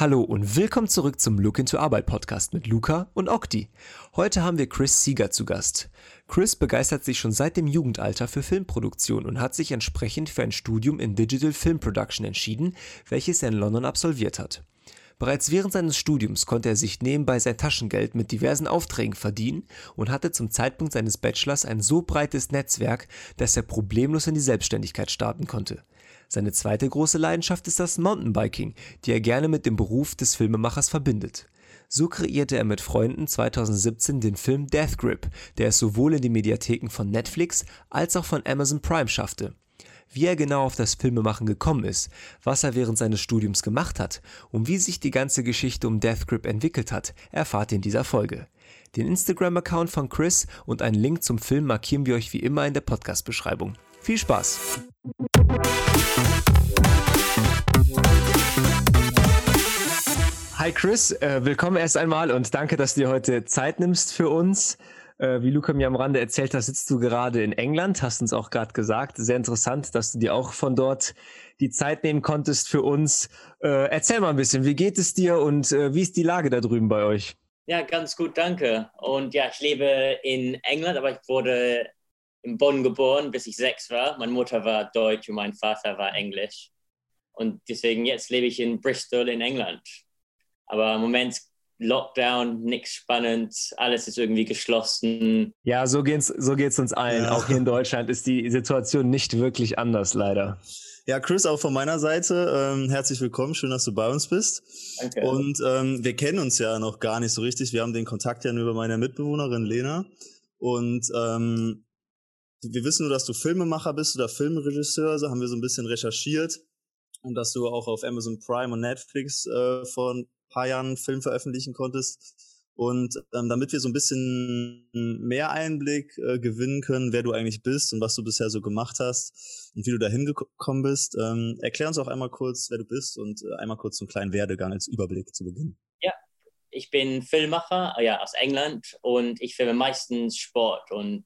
Hallo und willkommen zurück zum Look into Arbeit Podcast mit Luca und Okti. Heute haben wir Chris Sieger zu Gast. Chris begeistert sich schon seit dem Jugendalter für Filmproduktion und hat sich entsprechend für ein Studium in Digital Film Production entschieden, welches er in London absolviert hat. Bereits während seines Studiums konnte er sich nebenbei sein Taschengeld mit diversen Aufträgen verdienen und hatte zum Zeitpunkt seines Bachelors ein so breites Netzwerk, dass er problemlos in die Selbstständigkeit starten konnte. Seine zweite große Leidenschaft ist das Mountainbiking, die er gerne mit dem Beruf des Filmemachers verbindet. So kreierte er mit Freunden 2017 den Film Death Grip, der es sowohl in die Mediatheken von Netflix als auch von Amazon Prime schaffte. Wie er genau auf das Filmemachen gekommen ist, was er während seines Studiums gemacht hat und wie sich die ganze Geschichte um Death Grip entwickelt hat, erfahrt ihr in dieser Folge. Den Instagram-Account von Chris und einen Link zum Film markieren wir euch wie immer in der Podcast-Beschreibung. Viel Spaß! Hi Chris, äh, willkommen erst einmal und danke, dass du dir heute Zeit nimmst für uns. Äh, wie Luca mir am Rande erzählt hat, sitzt du gerade in England, hast uns auch gerade gesagt. Sehr interessant, dass du dir auch von dort die Zeit nehmen konntest für uns. Äh, erzähl mal ein bisschen, wie geht es dir und wie ist die Lage da drüben bei euch? Ja, ganz gut, danke. Und ja, ich lebe in England, aber ich wurde in Bonn geboren, bis ich sechs war. Meine Mutter war Deutsch und mein Vater war Englisch. Und deswegen jetzt lebe ich in Bristol in England. Aber im Moment Lockdown, nichts spannend, alles ist irgendwie geschlossen. Ja, so geht's, so geht's uns allen. Ja. Auch hier in Deutschland ist die Situation nicht wirklich anders, leider. Ja, Chris, auch von meiner Seite, ähm, herzlich willkommen, schön, dass du bei uns bist. Danke. Und ähm, wir kennen uns ja noch gar nicht so richtig. Wir haben den Kontakt ja nur über meine Mitbewohnerin Lena. Und ähm, wir wissen nur, dass du Filmemacher bist oder Filmregisseur, so haben wir so ein bisschen recherchiert. Und dass du auch auf Amazon Prime und Netflix äh, von paar Jahren einen Film veröffentlichen konntest. Und ähm, damit wir so ein bisschen mehr Einblick äh, gewinnen können, wer du eigentlich bist und was du bisher so gemacht hast und wie du da hingekommen bist, ähm, erklär uns auch einmal kurz, wer du bist und äh, einmal kurz so einen kleinen Werdegang als Überblick zu Beginn. Ja, ich bin Filmmacher ja, aus England und ich filme meistens Sport und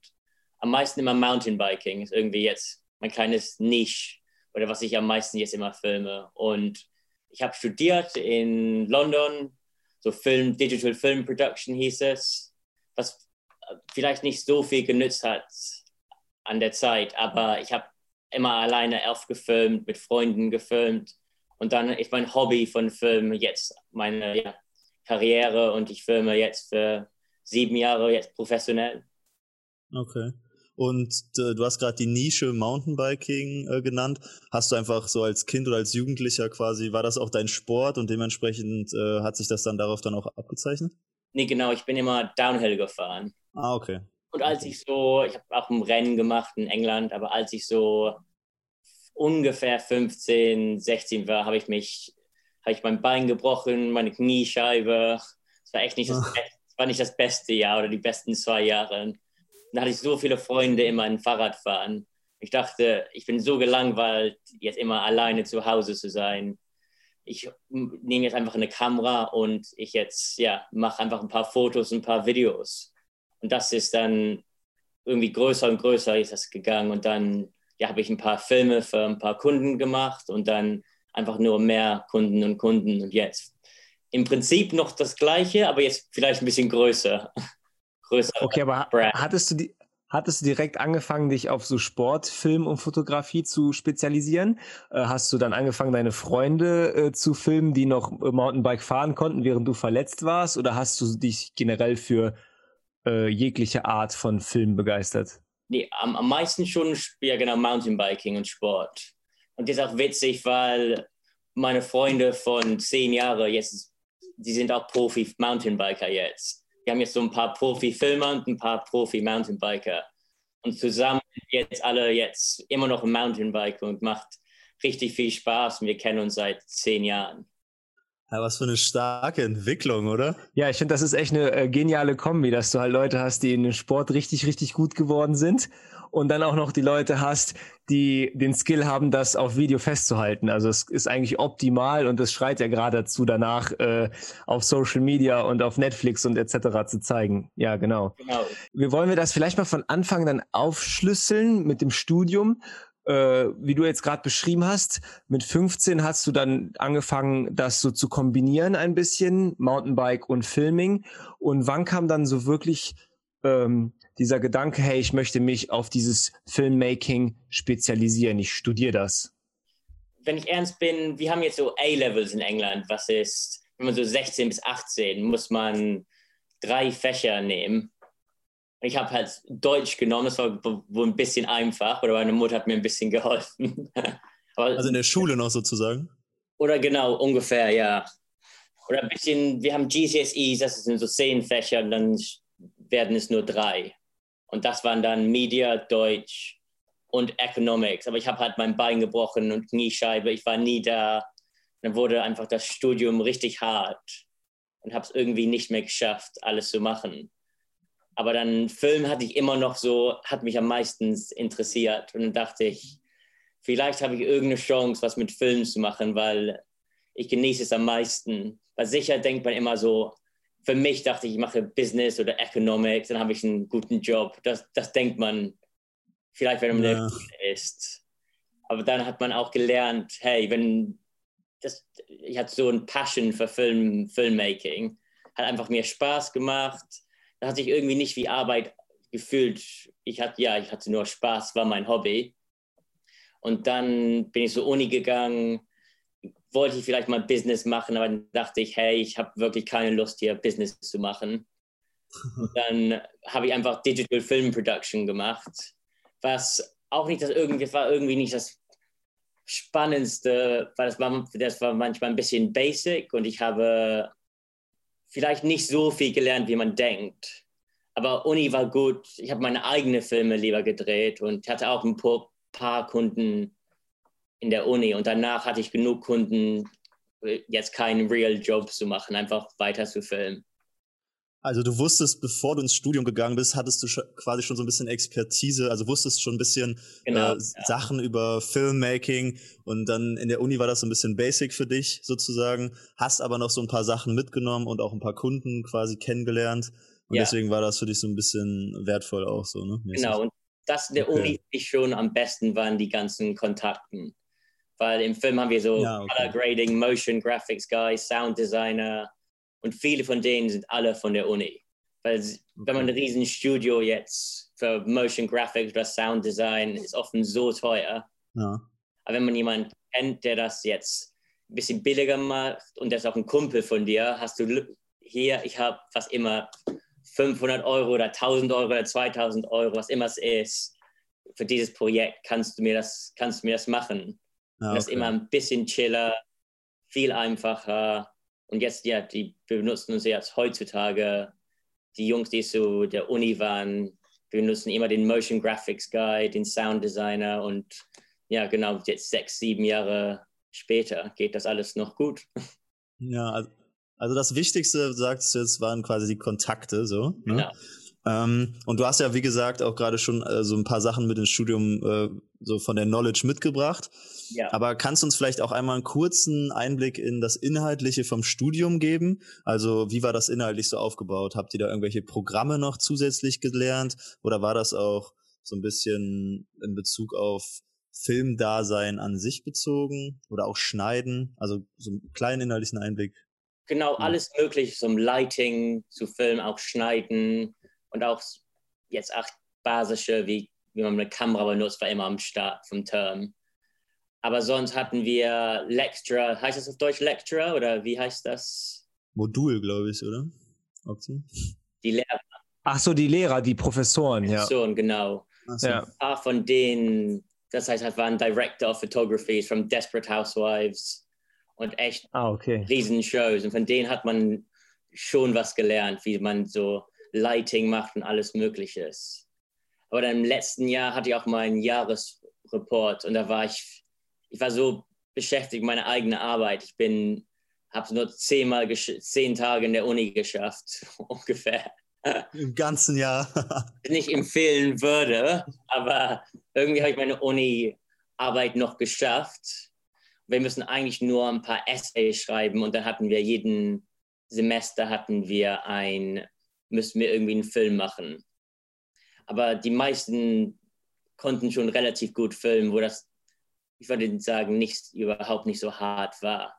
am meisten immer Mountainbiking ist irgendwie jetzt mein kleines Niche oder was ich am meisten jetzt immer filme. Und ich habe studiert in London, so Film, Digital Film Production hieß es, was vielleicht nicht so viel genützt hat an der Zeit, aber ich habe immer alleine elf gefilmt, mit Freunden gefilmt und dann ist mein Hobby von Filmen jetzt meine ja, Karriere und ich filme jetzt für sieben Jahre jetzt professionell. Okay. Und äh, du hast gerade die Nische Mountainbiking äh, genannt. Hast du einfach so als Kind oder als Jugendlicher quasi, war das auch dein Sport und dementsprechend äh, hat sich das dann darauf dann auch abgezeichnet? Nee, genau, ich bin immer Downhill gefahren. Ah, okay. Und als okay. ich so, ich habe auch ein Rennen gemacht in England, aber als ich so ungefähr 15, 16 war, habe ich mich, habe ich mein Bein gebrochen, meine Kniescheibe. Es war echt nicht das, ah. war nicht das beste Jahr oder die besten zwei Jahre dann hatte ich so viele Freunde immer im Fahrradfahren. Ich dachte, ich bin so gelangweilt, jetzt immer alleine zu Hause zu sein. Ich nehme jetzt einfach eine Kamera und ich jetzt, ja, mache einfach ein paar Fotos, ein paar Videos. Und das ist dann irgendwie größer und größer ist das gegangen. Und dann ja, habe ich ein paar Filme für ein paar Kunden gemacht und dann einfach nur mehr Kunden und Kunden. Und jetzt im Prinzip noch das Gleiche, aber jetzt vielleicht ein bisschen größer größere Okay, aber Brand. hattest du die, Hattest du direkt angefangen, dich auf so Sport, Film und Fotografie zu spezialisieren? Äh, hast du dann angefangen, deine Freunde äh, zu filmen, die noch Mountainbike fahren konnten, während du verletzt warst? Oder hast du dich generell für äh, jegliche Art von Film begeistert? Nee, am, am meisten schon ja genau Mountainbiking und Sport. Und das ist auch witzig, weil meine Freunde von zehn Jahren jetzt, die sind auch Profi-Mountainbiker jetzt wir haben jetzt so ein paar Profi-Filmer und ein paar Profi-Mountainbiker. Und zusammen jetzt alle jetzt immer noch im Mountainbike und macht richtig viel Spaß. Und wir kennen uns seit zehn Jahren. Ja, was für eine starke Entwicklung, oder? Ja, ich finde, das ist echt eine äh, geniale Kombi, dass du halt Leute hast, die in dem Sport richtig, richtig gut geworden sind und dann auch noch die Leute hast, die den Skill haben, das auf Video festzuhalten. Also es ist eigentlich optimal und es schreit ja gerade dazu, danach äh, auf Social Media und auf Netflix und etc. zu zeigen. Ja, genau. genau. Wir wollen wir das vielleicht mal von Anfang dann aufschlüsseln mit dem Studium. äh, wie du jetzt gerade beschrieben hast, mit 15 hast du dann angefangen, das so zu kombinieren ein bisschen, Mountainbike und Filming. Und wann kam dann so wirklich ähm, dieser Gedanke, hey, ich möchte mich auf dieses Filmmaking spezialisieren, ich studiere das? Wenn ich ernst bin, wir haben jetzt so A-Levels in England, was ist, wenn man so 16 bis 18, muss man drei Fächer nehmen ich habe halt Deutsch genommen, das war wohl ein bisschen einfach, oder meine Mutter hat mir ein bisschen geholfen. Aber, also in der Schule noch sozusagen? Oder genau, ungefähr, ja. Oder ein bisschen, wir haben GCSEs, das sind so zehn Fächer, und dann werden es nur drei. Und das waren dann Media, Deutsch und Economics. Aber ich habe halt mein Bein gebrochen und Kniescheibe, ich war nie da. Dann wurde einfach das Studium richtig hart und habe es irgendwie nicht mehr geschafft, alles zu machen. Aber dann Film hatte ich immer noch so, hat mich am meisten interessiert. Und dann dachte ich, vielleicht habe ich irgendeine Chance, was mit Film zu machen, weil ich genieße es am meisten. Weil sicher denkt man immer so, für mich dachte ich, ich mache Business oder Economics, dann habe ich einen guten Job. Das, das denkt man vielleicht, wenn man ja. ist. Aber dann hat man auch gelernt, hey, wenn das, ich hatte so ein Passion für Film, Filmmaking, hat einfach mir Spaß gemacht da hat sich irgendwie nicht wie Arbeit gefühlt. Ich hatte, ja, ich hatte nur Spaß, war mein Hobby. Und dann bin ich zur Uni gegangen, wollte ich vielleicht mal Business machen, aber dann dachte ich, hey, ich habe wirklich keine Lust hier Business zu machen. Und dann habe ich einfach Digital Film Production gemacht, was auch nicht das irgendwie, war irgendwie nicht das Spannendste, weil das war, das war manchmal ein bisschen basic und ich habe vielleicht nicht so viel gelernt, wie man denkt. Aber Uni war gut. Ich habe meine eigenen Filme lieber gedreht und hatte auch ein paar Kunden in der Uni. Und danach hatte ich genug Kunden, jetzt keinen Real Job zu machen, einfach weiter zu filmen. Also du wusstest, bevor du ins Studium gegangen bist, hattest du quasi schon so ein bisschen Expertise, also wusstest schon ein bisschen genau, äh, ja. Sachen über Filmmaking und dann in der Uni war das so ein bisschen basic für dich sozusagen, hast aber noch so ein paar Sachen mitgenommen und auch ein paar Kunden quasi kennengelernt und ja. deswegen war das für dich so ein bisschen wertvoll auch so, ne? Mäßig. Genau, und das in der okay. Uni ich schon am besten waren die ganzen Kontakten, weil im Film haben wir so ja, okay. Color Grading, Motion Graphics Guys, Sound Designer, und viele von denen sind alle von der Uni. Weil okay. wenn man ein riesen Studio jetzt für Motion Graphics oder Sound Design ist oft so teuer. Ja. Aber wenn man jemanden kennt, der das jetzt ein bisschen billiger macht und der ist auch ein Kumpel von dir, hast du hier, ich habe fast immer 500 Euro oder 1000 Euro oder 2000 Euro, was immer es ist, für dieses Projekt kannst du mir das, kannst du mir das machen. Ah, okay. Das ist immer ein bisschen chiller, viel einfacher und jetzt, ja, die benutzen uns jetzt heutzutage, die Jungs, die zu der Uni waren, wir benutzen immer den Motion Graphics Guy, den Sound Designer und ja, genau, jetzt sechs, sieben Jahre später geht das alles noch gut. Ja, also, also das Wichtigste, sagst du jetzt, waren quasi die Kontakte, so. Ne? Genau. Ähm, und du hast ja, wie gesagt, auch gerade schon äh, so ein paar Sachen mit ins Studium, äh, so von der Knowledge mitgebracht. Ja. Aber kannst du uns vielleicht auch einmal einen kurzen Einblick in das Inhaltliche vom Studium geben? Also, wie war das inhaltlich so aufgebaut? Habt ihr da irgendwelche Programme noch zusätzlich gelernt? Oder war das auch so ein bisschen in Bezug auf Filmdasein an sich bezogen oder auch Schneiden? Also, so einen kleinen inhaltlichen Einblick. Genau, alles mögliche, zum Lighting, zu Film, auch Schneiden, und auch jetzt acht basische, wie, wie man eine Kamera benutzt, war immer am Start vom Term. Aber sonst hatten wir Lecturer, heißt das auf Deutsch Lecturer oder wie heißt das? Modul, glaube ich, oder? Option? Die Lehrer. Ach so, die Lehrer, die Professoren, ja. Professoren, genau. So. Ja. Ein paar von denen, das heißt, halt waren Director of Photography from Desperate Housewives und echt ah, okay. Riesenshows. Und von denen hat man schon was gelernt, wie man so Lighting macht und alles Mögliche. Aber dann im letzten Jahr hatte ich auch meinen Jahresreport und da war ich, ich war so beschäftigt mit meiner eigenen Arbeit. Ich bin, habe nur zehnmal, zehn Tage in der Uni geschafft, ungefähr. Im ganzen Jahr. nicht empfehlen würde, aber irgendwie habe ich meine Uni-Arbeit noch geschafft. Wir müssen eigentlich nur ein paar Essays schreiben und dann hatten wir jeden Semester hatten wir ein müssten wir irgendwie einen Film machen. Aber die meisten konnten schon relativ gut filmen, wo das, ich würde sagen, nicht, überhaupt nicht so hart war.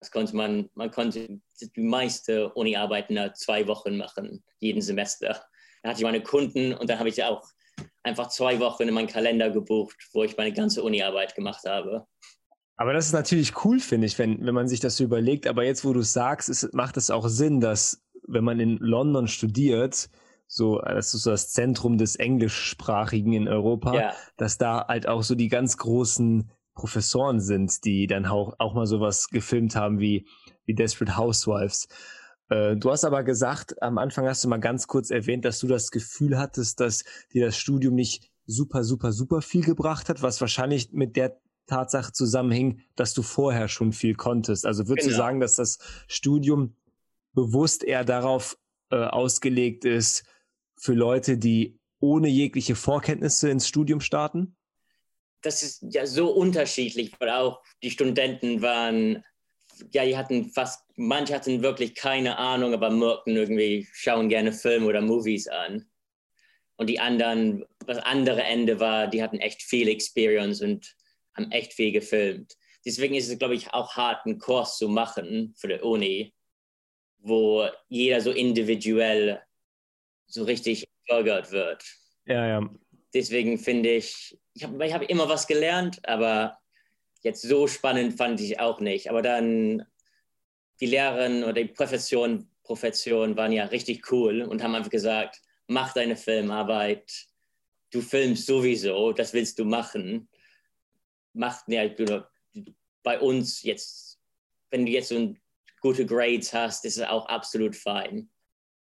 Das konnte man, man konnte die meiste Uni-Arbeiten nach zwei Wochen machen, jeden Semester. Da hatte ich meine Kunden und dann habe ich auch einfach zwei Wochen in meinen Kalender gebucht, wo ich meine ganze Uni-Arbeit gemacht habe. Aber das ist natürlich cool, finde ich, wenn, wenn man sich das so überlegt. Aber jetzt, wo du es sagst, ist, macht es auch Sinn, dass wenn man in London studiert, so, das ist so das Zentrum des Englischsprachigen in Europa, ja. dass da halt auch so die ganz großen Professoren sind, die dann auch, auch mal sowas gefilmt haben wie, wie Desperate Housewives. Äh, du hast aber gesagt, am Anfang hast du mal ganz kurz erwähnt, dass du das Gefühl hattest, dass dir das Studium nicht super, super, super viel gebracht hat, was wahrscheinlich mit der Tatsache zusammenhing, dass du vorher schon viel konntest. Also würdest genau. du sagen, dass das Studium bewusst eher darauf äh, ausgelegt ist, für Leute, die ohne jegliche Vorkenntnisse ins Studium starten? Das ist ja so unterschiedlich, weil auch die Studenten waren, ja, die hatten fast, manche hatten wirklich keine Ahnung, aber merkten irgendwie, schauen gerne Filme oder Movies an. Und die anderen, das andere Ende war, die hatten echt viel Experience und haben echt viel gefilmt. Deswegen ist es, glaube ich, auch hart, einen Kurs zu machen für die Uni, wo jeder so individuell so richtig gefördert wird. Ja, ja. Deswegen finde ich, ich habe ich hab immer was gelernt, aber jetzt so spannend fand ich auch nicht. Aber dann die Lehrerin oder die Profession, Profession waren ja richtig cool und haben einfach gesagt, mach deine Filmarbeit, du filmst sowieso, das willst du machen macht ja, bei uns jetzt, wenn du jetzt so gute Grades hast, ist es auch absolut fein.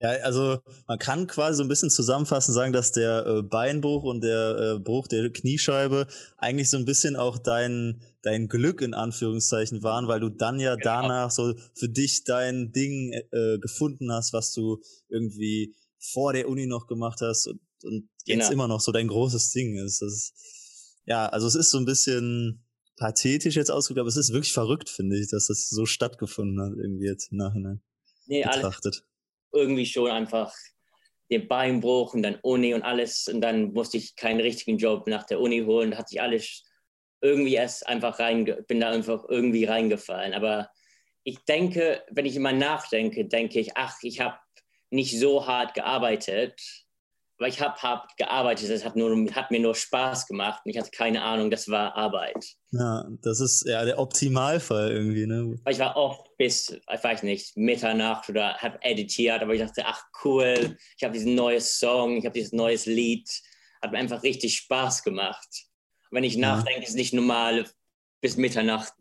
Ja, also man kann quasi so ein bisschen zusammenfassend sagen, dass der äh, Beinbruch und der äh, Bruch der Kniescheibe eigentlich so ein bisschen auch dein, dein Glück in Anführungszeichen waren, weil du dann ja genau. danach so für dich dein Ding äh, gefunden hast, was du irgendwie vor der Uni noch gemacht hast und, und jetzt genau. immer noch so dein großes Ding ist. Ist ja, also es ist so ein bisschen pathetisch jetzt ausgedrückt, aber es ist wirklich verrückt, finde ich, dass das so stattgefunden hat, irgendwie jetzt im Nachhinein nee, betrachtet. Irgendwie schon einfach den Beinbruch und dann Uni und alles und dann musste ich keinen richtigen Job nach der Uni holen, da hatte ich alles irgendwie erst einfach rein, bin da einfach irgendwie reingefallen. Aber ich denke, wenn ich immer nachdenke, denke ich, ach, ich habe nicht so hart gearbeitet, aber ich habe hart gearbeitet, es hat, hat mir nur Spaß gemacht und ich hatte keine Ahnung, das war Arbeit. Ja, das ist ja der Optimalfall irgendwie, ne? Ich war oft bis, ich weiß nicht, Mitternacht oder habe editiert, aber ich dachte, ach cool, ich habe diesen neuen Song, ich habe dieses neues Lied, hat mir einfach richtig Spaß gemacht. wenn ich nachdenke, ist es nicht normal, bis Mitternacht,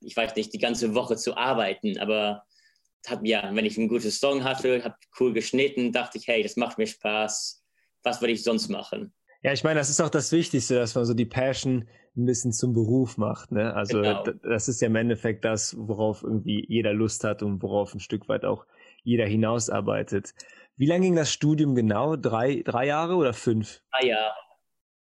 ich weiß nicht, die ganze Woche zu arbeiten, aber hat, ja, wenn ich einen guten Song hatte, habe cool geschnitten, dachte ich, hey, das macht mir Spaß was würde ich sonst machen? Ja, ich meine, das ist auch das Wichtigste, dass man so die Passion ein bisschen zum Beruf macht. Ne? Also genau. das ist ja im Endeffekt das, worauf irgendwie jeder Lust hat und worauf ein Stück weit auch jeder hinausarbeitet. Wie lange ging das Studium genau? Drei, drei Jahre oder fünf? Drei Jahre.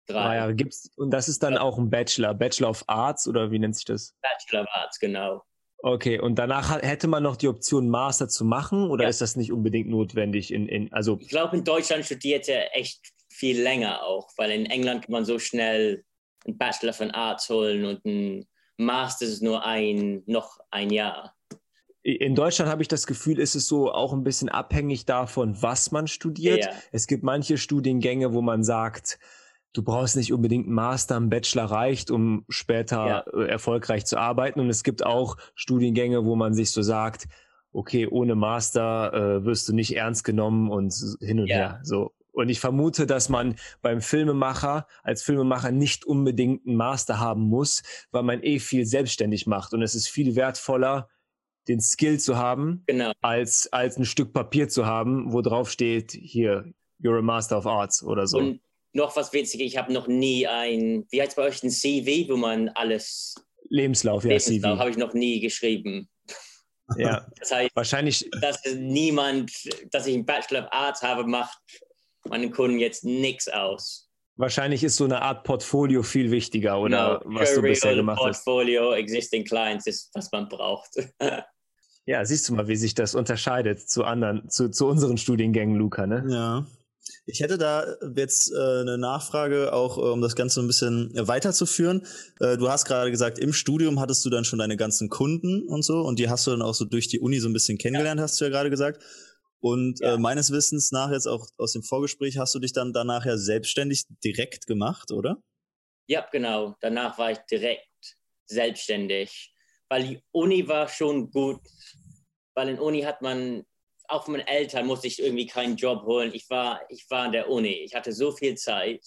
Drei. drei Jahre gibt's und das ist dann ja. auch ein Bachelor, Bachelor of Arts oder wie nennt sich das? Bachelor of Arts, genau. Okay, und danach hätte man noch die Option, Master zu machen oder ja. ist das nicht unbedingt notwendig? In, in, also ich glaube, in Deutschland studiert er echt viel länger auch, weil in England kann man so schnell einen Bachelor von Arts holen und ein Master ist nur ein, noch ein Jahr. In Deutschland habe ich das Gefühl, ist es so auch ein bisschen abhängig davon, was man studiert. Ja. Es gibt manche Studiengänge, wo man sagt, du brauchst nicht unbedingt einen Master, ein Bachelor reicht, um später ja. Äh, erfolgreich zu arbeiten. Und es gibt auch Studiengänge, wo man sich so sagt, okay, ohne Master äh, wirst du nicht ernst genommen und hin und ja. her. So. Und ich vermute, dass man beim Filmemacher als Filmemacher nicht unbedingt einen Master haben muss, weil man eh viel selbstständig macht. Und es ist viel wertvoller, den Skill zu haben, genau. als, als ein Stück Papier zu haben, wo drauf steht, hier, you're a Master of Arts oder so. Und noch was witzig, ich habe noch nie ein, wie heißt es bei euch, ein CV, wo man alles. Lebenslauf, ja, Lebenslauf habe ich noch nie geschrieben. Ja, das heißt, wahrscheinlich. Dass niemand, dass ich einen Bachelor of Arts habe, macht meinen Kunden jetzt nichts aus. Wahrscheinlich ist so eine Art Portfolio viel wichtiger, oder no, was du bisher gemacht Portfolio, hast. Portfolio, Existing Clients ist, was man braucht. ja, siehst du mal, wie sich das unterscheidet zu anderen, zu, zu unseren Studiengängen, Luca, ne? Ja. Ich hätte da jetzt äh, eine Nachfrage, auch äh, um das Ganze ein bisschen weiterzuführen. Äh, du hast gerade gesagt, im Studium hattest du dann schon deine ganzen Kunden und so und die hast du dann auch so durch die Uni so ein bisschen kennengelernt, ja. hast du ja gerade gesagt. Und ja. äh, meines Wissens nach jetzt auch aus dem Vorgespräch hast du dich dann danach ja selbstständig direkt gemacht, oder? Ja, genau. Danach war ich direkt selbstständig, weil die Uni war schon gut, weil in Uni hat man auch von meinen Eltern musste ich irgendwie keinen Job holen. Ich war, ich war in der Uni. Ich hatte so viel Zeit.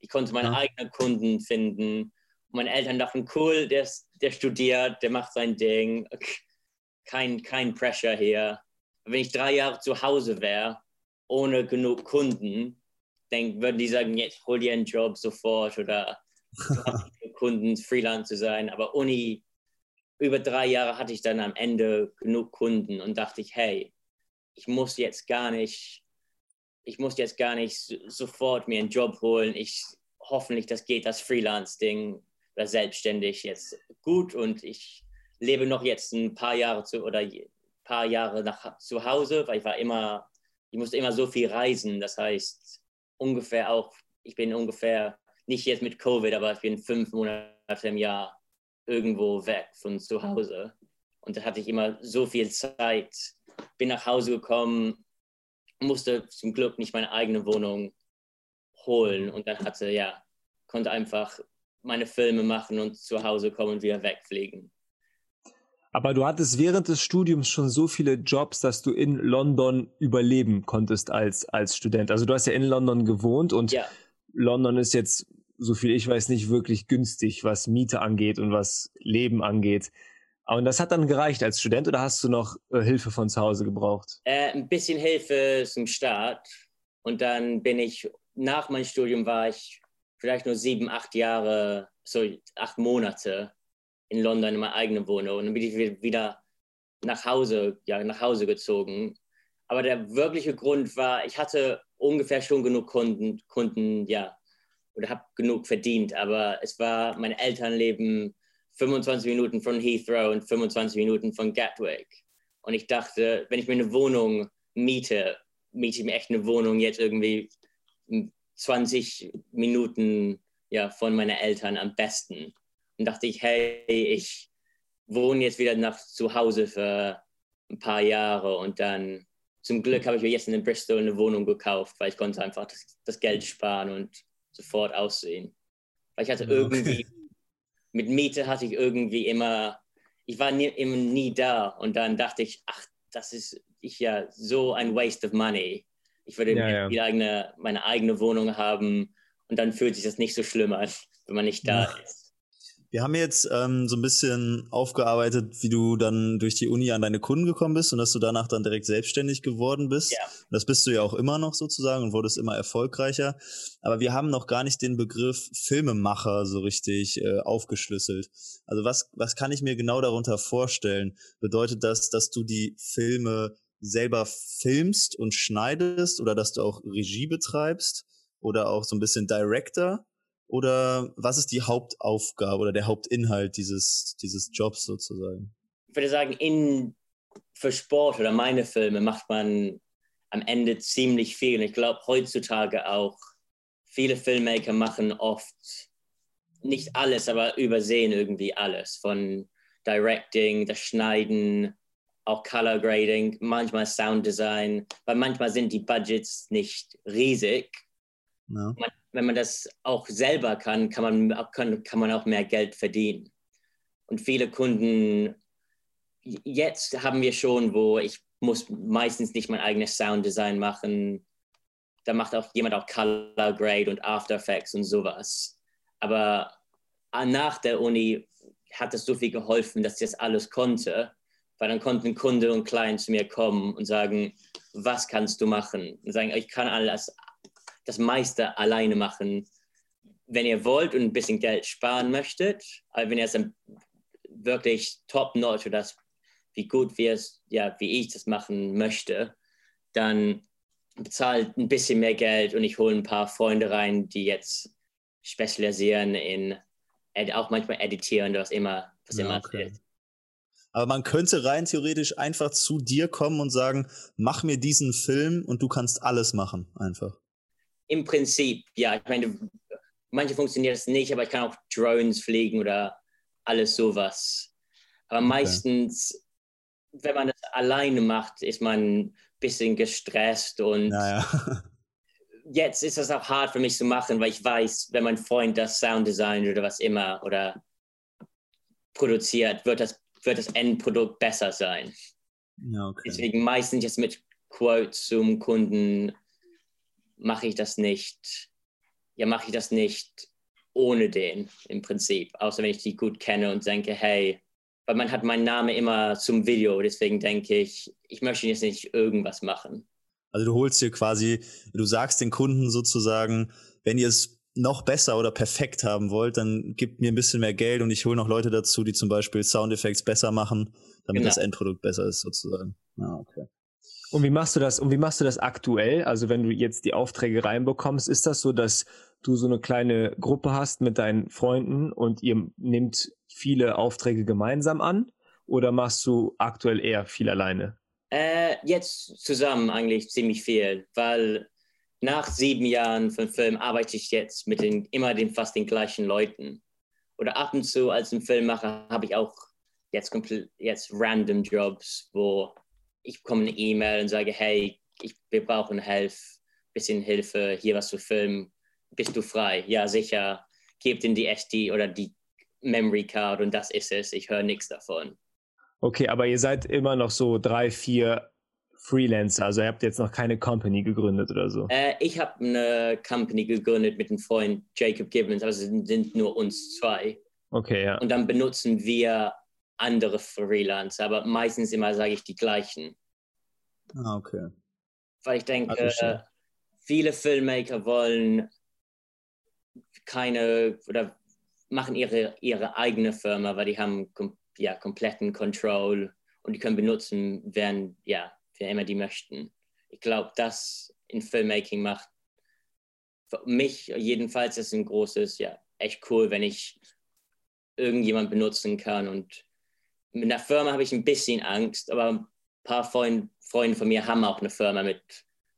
Ich konnte meine ja. eigenen Kunden finden. Und meine Eltern dachten, cool, der, der studiert, der macht sein Ding. Kein, kein Pressure hier. Wenn ich drei Jahre zu Hause wäre, ohne genug Kunden, dann würden die sagen, jetzt hol dir einen Job sofort oder Kunden, Freelance zu sein. Aber Uni, über drei Jahre hatte ich dann am Ende genug Kunden und dachte ich, hey, ich muss jetzt gar nicht, ich muss jetzt gar nicht sofort mir einen Job holen. Ich hoffentlich, das geht das Freelance-Ding oder selbstständig jetzt gut und ich lebe noch jetzt ein paar Jahre zu oder paar Jahre nach zu Hause, weil ich war immer, ich musste immer so viel reisen. Das heißt ungefähr auch, ich bin ungefähr nicht jetzt mit Covid, aber ich bin fünf Monate im Jahr irgendwo weg von zu Hause. Und da hatte ich immer so viel Zeit, bin nach Hause gekommen, musste zum Glück nicht meine eigene Wohnung holen und dann hatte, ja, konnte einfach meine Filme machen und zu Hause kommen und wieder wegfliegen. Aber du hattest während des Studiums schon so viele Jobs, dass du in London überleben konntest als, als Student. Also du hast ja in London gewohnt und ja. London ist jetzt, so viel ich weiß, nicht wirklich günstig, was Miete angeht und was Leben angeht. Und das hat dann gereicht als Student oder hast du noch äh, Hilfe von zu Hause gebraucht? Äh, ein bisschen Hilfe zum Start. Und dann bin ich, nach meinem Studium war ich vielleicht nur sieben, acht Jahre, so acht Monate in London in meiner eigenen Wohnung. Und dann bin ich wieder nach Hause, ja, nach Hause gezogen. Aber der wirkliche Grund war, ich hatte ungefähr schon genug Kunden, Kunden ja, oder habe genug verdient. Aber es war, meine Eltern leben 25 Minuten von Heathrow und 25 Minuten von Gatwick. Und ich dachte, wenn ich mir eine Wohnung miete, miete ich mir echt eine Wohnung jetzt irgendwie 20 Minuten ja, von meinen Eltern am besten. Und dachte ich, hey, ich wohne jetzt wieder nach zu Hause für ein paar Jahre und dann zum Glück habe ich mir jetzt in Bristol eine Wohnung gekauft, weil ich konnte einfach das, das Geld sparen und sofort aussehen. Weil ich hatte irgendwie mit Miete hatte ich irgendwie immer, ich war nie, immer nie da und dann dachte ich, ach, das ist ich ja so ein Waste of money. Ich würde ja, ja. Eigene, meine eigene Wohnung haben und dann fühlt sich das nicht so schlimm an, wenn man nicht da ja. ist. Wir haben jetzt ähm, so ein bisschen aufgearbeitet, wie du dann durch die Uni an deine Kunden gekommen bist und dass du danach dann direkt selbstständig geworden bist. Ja. Das bist du ja auch immer noch sozusagen und wurdest immer erfolgreicher. Aber wir haben noch gar nicht den Begriff Filmemacher so richtig äh, aufgeschlüsselt. Also was, was kann ich mir genau darunter vorstellen? Bedeutet das, dass du die Filme selber filmst und schneidest oder dass du auch Regie betreibst oder auch so ein bisschen Director? Oder was ist die Hauptaufgabe oder der Hauptinhalt dieses, dieses Jobs sozusagen? Ich würde sagen, in, für Sport oder meine Filme macht man am Ende ziemlich viel. Und ich glaube, heutzutage auch, viele Filmmaker machen oft nicht alles, aber übersehen irgendwie alles. Von Directing, das Schneiden, auch Color Grading, manchmal Sound Design, weil manchmal sind die Budgets nicht riesig. No. Man wenn man das auch selber kann, kann man, kann, kann man auch mehr Geld verdienen. Und viele Kunden, jetzt haben wir schon, wo ich muss meistens nicht mein eigenes Sounddesign machen. Da macht auch jemand auch Color Grade und After Effects und sowas. Aber nach der Uni hat es so viel geholfen, dass ich das alles konnte, weil dann konnten Kunde und Client zu mir kommen und sagen, was kannst du machen? Und sagen, ich kann alles, das meiste alleine machen, wenn ihr wollt und ein bisschen Geld sparen möchtet. Aber wenn ihr es wirklich top-notch oder das, wie gut wir es, ja, wie ich das machen möchte, dann bezahlt ein bisschen mehr Geld und ich hole ein paar Freunde rein, die jetzt spezialisieren in auch manchmal editieren, was immer, was ja, immer okay. Aber man könnte rein theoretisch einfach zu dir kommen und sagen, mach mir diesen Film und du kannst alles machen, einfach. Im Prinzip, ja, ich meine, manche funktioniert es nicht, aber ich kann auch Drones fliegen oder alles sowas. Aber okay. meistens, wenn man das alleine macht, ist man ein bisschen gestresst und naja. jetzt ist das auch hart für mich zu machen, weil ich weiß, wenn mein Freund das Sound designt oder was immer oder produziert, wird das, wird das Endprodukt besser sein. Ja, okay. Deswegen meistens jetzt mit Quotes zum Kunden mache ich das nicht. Ja, mache ich das nicht ohne den im Prinzip, außer wenn ich die gut kenne und denke, hey, weil man hat meinen Namen immer zum Video, deswegen denke ich, ich möchte jetzt nicht irgendwas machen. Also du holst dir quasi, du sagst den Kunden sozusagen, wenn ihr es noch besser oder perfekt haben wollt, dann gebt mir ein bisschen mehr Geld und ich hole noch Leute dazu, die zum Beispiel Soundeffekte besser machen, damit genau. das Endprodukt besser ist sozusagen. Ja, okay. Und wie machst du das? Und wie machst du das aktuell? Also wenn du jetzt die Aufträge reinbekommst, ist das so, dass du so eine kleine Gruppe hast mit deinen Freunden und ihr nehmt viele Aufträge gemeinsam an? Oder machst du aktuell eher viel alleine? Äh, jetzt zusammen eigentlich ziemlich viel, weil nach sieben Jahren von Film arbeite ich jetzt mit den, immer den fast den gleichen Leuten. Oder ab und zu als ein Filmmacher habe ich auch jetzt, jetzt random Jobs, wo ich bekomme eine E-Mail und sage, hey, ich, wir brauchen Hilfe, bisschen Hilfe, hier was zu filmen. Bist du frei? Ja, sicher. Gebt in die SD oder die Memory Card und das ist es. Ich höre nichts davon. Okay, aber ihr seid immer noch so drei, vier Freelancer, also ihr habt jetzt noch keine Company gegründet oder so? Äh, ich habe eine Company gegründet mit einem Freund Jacob Gibbons, also es sind nur uns zwei. Okay, ja. Und dann benutzen wir andere Freelancer, aber meistens immer sage ich die gleichen. Ah, okay. Weil ich denke, also viele Filmmaker wollen keine oder machen ihre, ihre eigene Firma, weil die haben ja kompletten Control und die können benutzen, wer, ja, wer immer die möchten. Ich glaube, das in Filmmaking macht für mich jedenfalls ist ein großes, ja, echt cool, wenn ich irgendjemand benutzen kann und mit einer Firma habe ich ein bisschen Angst, aber ein paar Freund, Freunde von mir haben auch eine Firma mit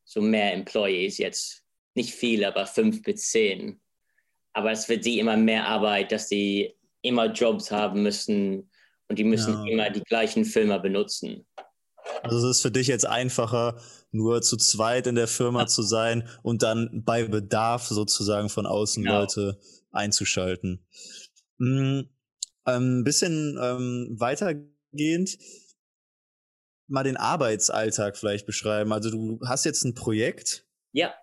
so mehr Employees jetzt. Nicht viele, aber fünf bis zehn. Aber es wird die immer mehr Arbeit, dass die immer Jobs haben müssen und die müssen ja. immer die gleichen Filme benutzen. Also es ist für dich jetzt einfacher, nur zu zweit in der Firma ja. zu sein und dann bei Bedarf sozusagen von außen genau. Leute einzuschalten. Mhm. Ein ähm, bisschen ähm, weitergehend mal den Arbeitsalltag vielleicht beschreiben. Also du hast jetzt ein Projekt. Ja.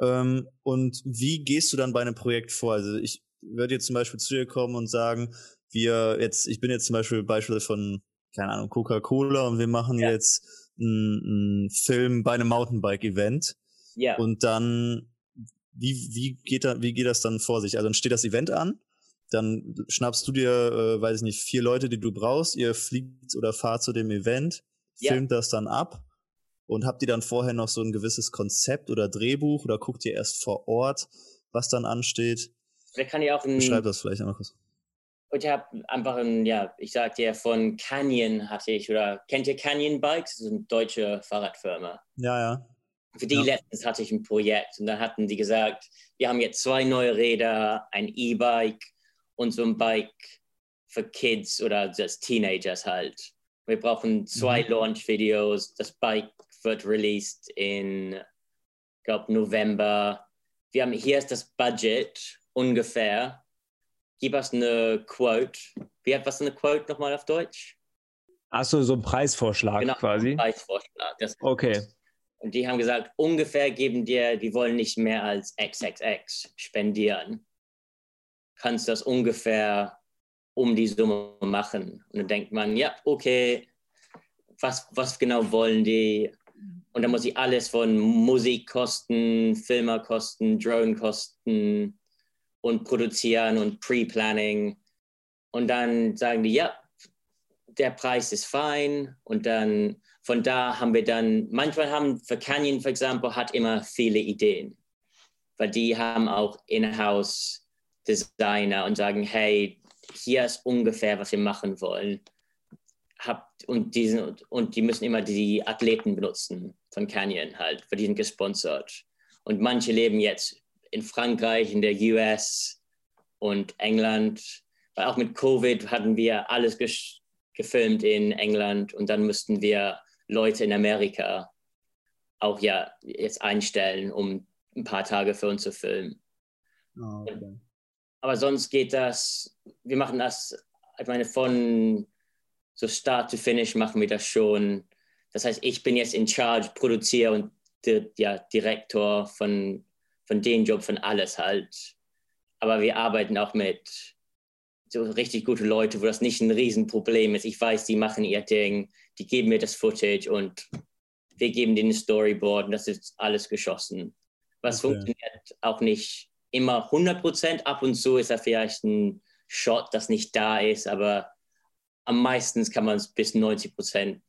Ähm, und wie gehst du dann bei einem Projekt vor? Also ich würde jetzt zum Beispiel zu dir kommen und sagen, wir jetzt, ich bin jetzt zum Beispiel Beispiel von, keine Ahnung, Coca-Cola und wir machen ja. jetzt einen Film bei einem Mountainbike-Event. Ja. Und dann, wie, wie geht da, wie geht das dann vor sich? Also dann steht das Event an dann schnappst du dir, äh, weiß ich nicht, vier Leute, die du brauchst, ihr fliegt oder fahrt zu dem Event, ja. filmt das dann ab und habt ihr dann vorher noch so ein gewisses Konzept oder Drehbuch oder guckt ihr erst vor Ort, was dann ansteht? Da kann ich auch ein, Beschreib das vielleicht einmal kurz. Und ich habe einfach ein, ja, ich sag dir, von Canyon hatte ich, oder kennt ihr Canyon Bikes? Das ist eine deutsche Fahrradfirma. Ja, ja. Für die ja. letztens hatte ich ein Projekt und dann hatten die gesagt, wir haben jetzt zwei neue Räder, ein E-Bike und so ein Bike für Kids oder just Teenagers halt. Wir brauchen zwei mhm. Launch-Videos. Das Bike wird released in, ich glaube, November. Wir haben, hier ist das Budget ungefähr. Gib uns eine Quote. Wie hat was eine Quote nochmal auf Deutsch? Achso, so ein Preisvorschlag genau, quasi. Preisvorschlag. Das okay. Und die haben gesagt, ungefähr geben dir, die wollen nicht mehr als XXX spendieren kannst das ungefähr um die Summe machen. Und dann denkt man, ja, okay, was, was genau wollen die? Und dann muss ich alles von Musikkosten, Filmerkosten, Dronekosten und produzieren und Pre-Planning. Und dann sagen die, ja, der Preis ist fein. Und dann von da haben wir dann, manchmal haben für Canyon, for example, hat immer viele Ideen. Weil die haben auch in-house Designer und sagen, hey, hier ist ungefähr, was wir machen wollen. Habt, und, diesen, und die müssen immer die Athleten benutzen von Canyon halt, weil die sind gesponsert. Und manche leben jetzt in Frankreich, in der US und England. Weil auch mit Covid hatten wir alles gefilmt in England und dann mussten wir Leute in Amerika auch ja jetzt einstellen, um ein paar Tage für uns zu filmen. Oh, okay. Aber sonst geht das, wir machen das, ich meine, von so Start to Finish machen wir das schon. Das heißt, ich bin jetzt in Charge, produziere und ja, Direktor von, von dem Job, von alles halt. Aber wir arbeiten auch mit so richtig gute Leute, wo das nicht ein Riesenproblem ist. Ich weiß, die machen ihr Ding, die geben mir das Footage und wir geben denen ein Storyboard und das ist alles geschossen. Was okay. funktioniert auch nicht immer 100 Prozent. Ab und zu ist da vielleicht ein Shot, das nicht da ist, aber am meisten kann man es bis 90 Prozent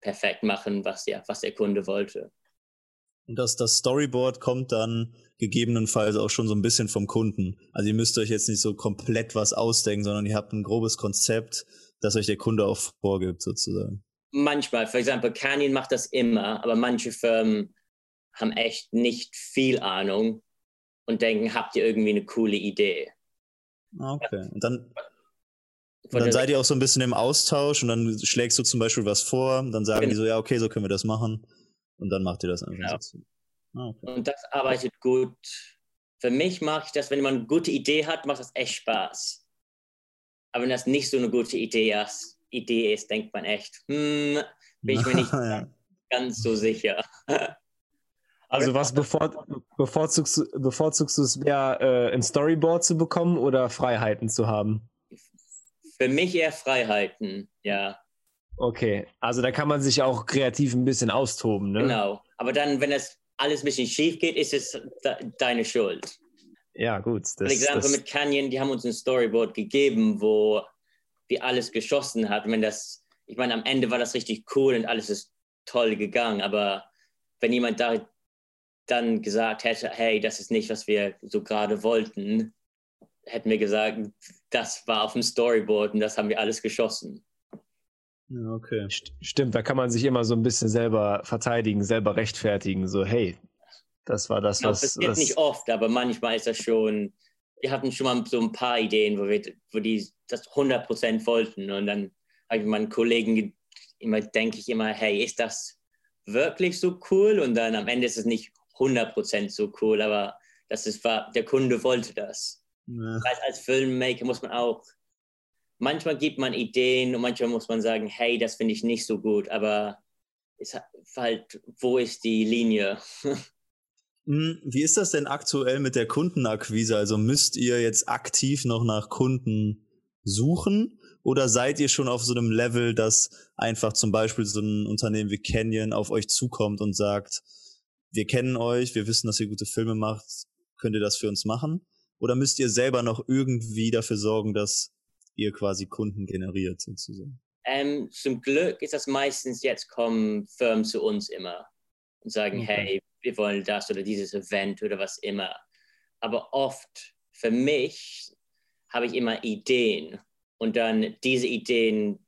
perfekt machen, was, ja, was der Kunde wollte. Und das, das Storyboard kommt dann gegebenenfalls auch schon so ein bisschen vom Kunden. Also ihr müsst euch jetzt nicht so komplett was ausdenken, sondern ihr habt ein grobes Konzept, das euch der Kunde auch vorgibt, sozusagen. Manchmal, für Beispiel Canyon macht das immer, aber manche Firmen haben echt nicht viel Ahnung und denken, habt ihr irgendwie eine coole Idee? Okay. Und dann, und dann seid ihr auch so ein bisschen im Austausch und dann schlägst du zum Beispiel was vor, dann sagen genau. die so, ja, okay, so können wir das machen. Und dann macht ihr das einfach genau. so. Ah, okay. Und das arbeitet gut. Für mich mache ich das, wenn man eine gute Idee hat, macht das echt Spaß. Aber wenn das nicht so eine gute Idee ist, Idee ist denkt man echt, hm, bin ich mir nicht ja. ganz so sicher. Also was bevor, bevorzugst, bevorzugst du es mehr, äh, ein Storyboard zu bekommen oder Freiheiten zu haben? Für mich eher Freiheiten, ja. Okay, also da kann man sich auch kreativ ein bisschen austoben, ne? Genau, aber dann, wenn das alles ein bisschen schief geht, ist es deine Schuld. Ja, gut. Das, Beispiel mit Canyon, die haben uns ein Storyboard gegeben, wo wir alles geschossen haben. Wenn das, ich meine, am Ende war das richtig cool und alles ist toll gegangen, aber wenn jemand da dann gesagt hätte, hey, das ist nicht, was wir so gerade wollten, hätten wir gesagt, das war auf dem Storyboard und das haben wir alles geschossen. Ja, okay. Stimmt, da kann man sich immer so ein bisschen selber verteidigen, selber rechtfertigen, so, hey, das war das, genau, was. Das passiert nicht oft, aber manchmal ist das schon. Wir hatten schon mal so ein paar Ideen, wo, wir, wo die das 100% wollten. Und dann habe ich meinen Kollegen immer, denke ich immer, hey, ist das wirklich so cool? Und dann am Ende ist es nicht 100% so cool, aber das ist, war, der Kunde wollte das. Ja. Als, als Filmmaker muss man auch manchmal gibt man Ideen und manchmal muss man sagen, hey, das finde ich nicht so gut, aber ist halt, wo ist die Linie? Hm, wie ist das denn aktuell mit der Kundenakquise? Also müsst ihr jetzt aktiv noch nach Kunden suchen oder seid ihr schon auf so einem Level, dass einfach zum Beispiel so ein Unternehmen wie Canyon auf euch zukommt und sagt, wir kennen euch, wir wissen, dass ihr gute Filme macht, könnt ihr das für uns machen? Oder müsst ihr selber noch irgendwie dafür sorgen, dass ihr quasi Kunden generiert sozusagen? Ähm, zum Glück ist das meistens jetzt kommen Firmen zu uns immer und sagen, okay. hey, wir wollen das oder dieses Event oder was immer. Aber oft für mich habe ich immer Ideen und dann diese Ideen,